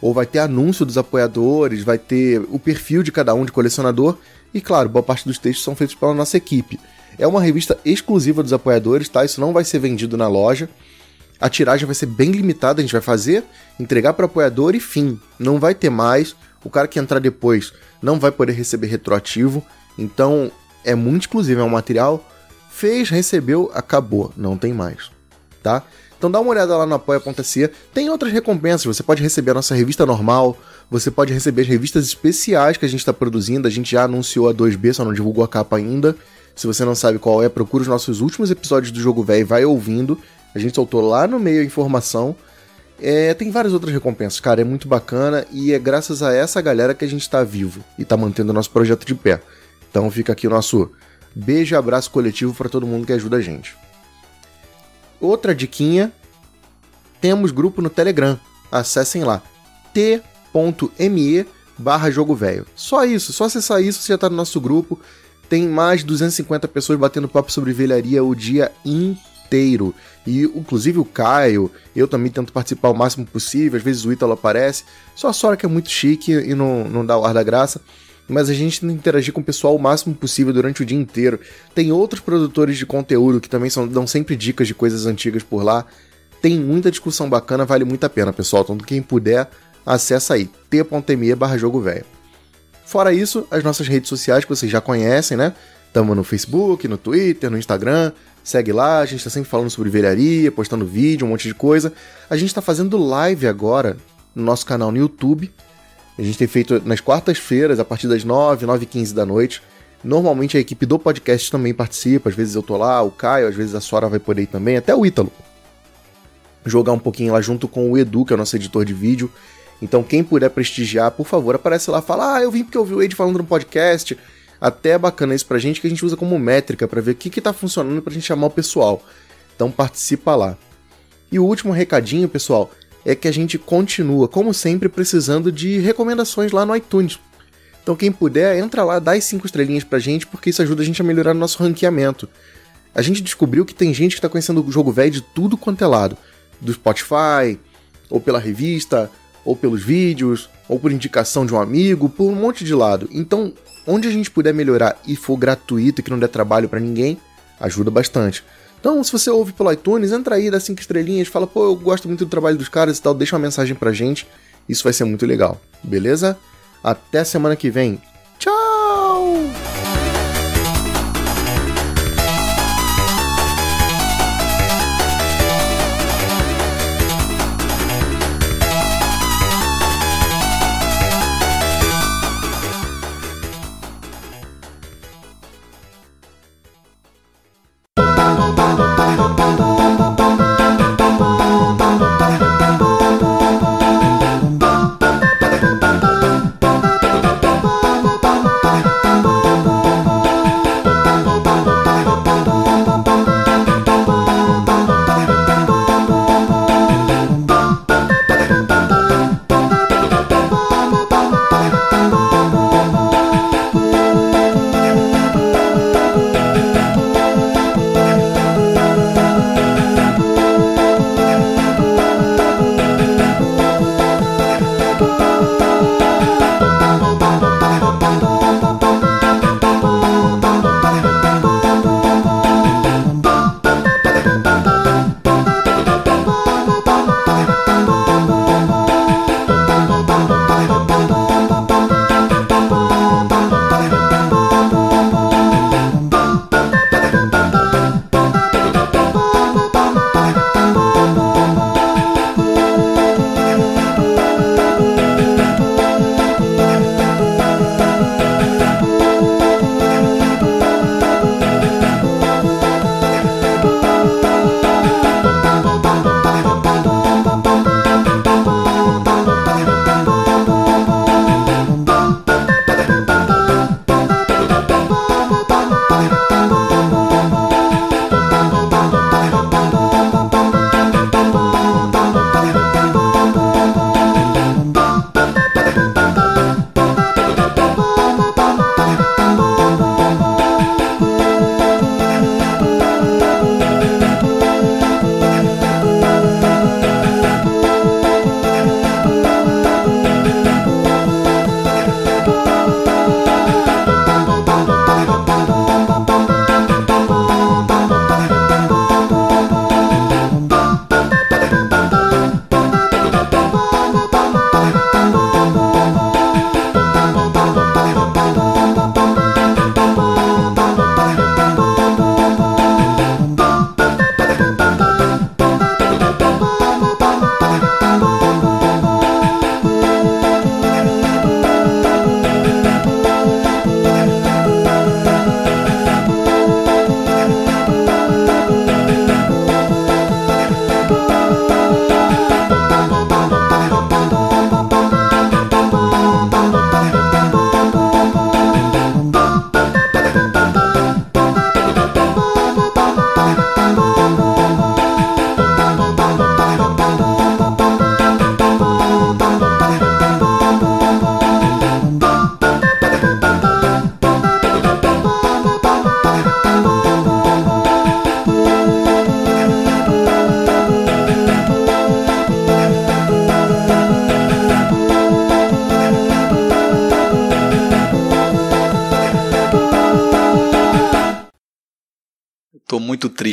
ou vai ter anúncio dos apoiadores, vai ter o perfil de cada um de colecionador, e claro, boa parte dos textos são feitos pela nossa equipe. É uma revista exclusiva dos apoiadores, tá? Isso não vai ser vendido na loja. A tiragem vai ser bem limitada, a gente vai fazer, entregar para apoiador e fim. Não vai ter mais. O cara que entrar depois não vai poder receber retroativo. Então é muito exclusivo, é um material. Fez, recebeu, acabou, não tem mais tá? Então dá uma olhada lá no apoia.se. Tem outras recompensas, você pode receber a nossa revista normal, você pode receber as revistas especiais que a gente está produzindo. A gente já anunciou a 2B, só não divulgou a capa ainda. Se você não sabe qual é, procura os nossos últimos episódios do Jogo Velho e vai ouvindo. A gente soltou lá no meio a informação. É, tem várias outras recompensas, cara, é muito bacana e é graças a essa galera que a gente está vivo e está mantendo o nosso projeto de pé. Então fica aqui o nosso beijo e abraço coletivo para todo mundo que ajuda a gente. Outra diquinha, temos grupo no Telegram. Acessem lá, t.me barra jogo velho. Só isso, só acessar isso, você já tá no nosso grupo. Tem mais de 250 pessoas batendo papo sobre velharia o dia inteiro. E inclusive o Caio, eu também tento participar o máximo possível, às vezes o Ítalo aparece. Só a Sora que é muito chique e não, não dá o ar da graça mas a gente tenta interagir com o pessoal o máximo possível durante o dia inteiro. Tem outros produtores de conteúdo que também são, dão sempre dicas de coisas antigas por lá. Tem muita discussão bacana, vale muito a pena, pessoal. Então, quem puder, acessa aí, t.me barra jogo velho. Fora isso, as nossas redes sociais que vocês já conhecem, né? Tamo no Facebook, no Twitter, no Instagram. Segue lá, a gente tá sempre falando sobre velharia, postando vídeo, um monte de coisa. A gente tá fazendo live agora no nosso canal no YouTube. A gente tem feito nas quartas-feiras, a partir das 9, 9 e 15 da noite. Normalmente a equipe do podcast também participa, às vezes eu tô lá, o Caio, às vezes a Sora vai poder ir também, até o Ítalo. Jogar um pouquinho lá junto com o Edu, que é o nosso editor de vídeo. Então quem puder prestigiar, por favor, aparece lá, fala: "Ah, eu vim porque eu vi o Ed falando no podcast". Até é bacana isso pra gente que a gente usa como métrica para ver o que que tá funcionando pra gente chamar o pessoal. Então participa lá. E o último recadinho, pessoal, é que a gente continua, como sempre, precisando de recomendações lá no iTunes. Então quem puder, entra lá, dá as cinco estrelinhas pra gente, porque isso ajuda a gente a melhorar o nosso ranqueamento. A gente descobriu que tem gente que tá conhecendo o jogo velho de tudo quanto é lado. Do Spotify, ou pela revista, ou pelos vídeos, ou por indicação de um amigo, por um monte de lado. Então, onde a gente puder melhorar e for gratuito e que não der trabalho para ninguém, ajuda bastante. Então, se você ouve pelo iTunes, entra aí, dá cinco estrelinhas, fala, pô, eu gosto muito do trabalho dos caras e tal, deixa uma mensagem pra gente. Isso vai ser muito legal, beleza? Até semana que vem. Tchau!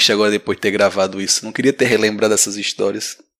Triste agora depois de ter gravado isso. Não queria ter relembrado essas histórias.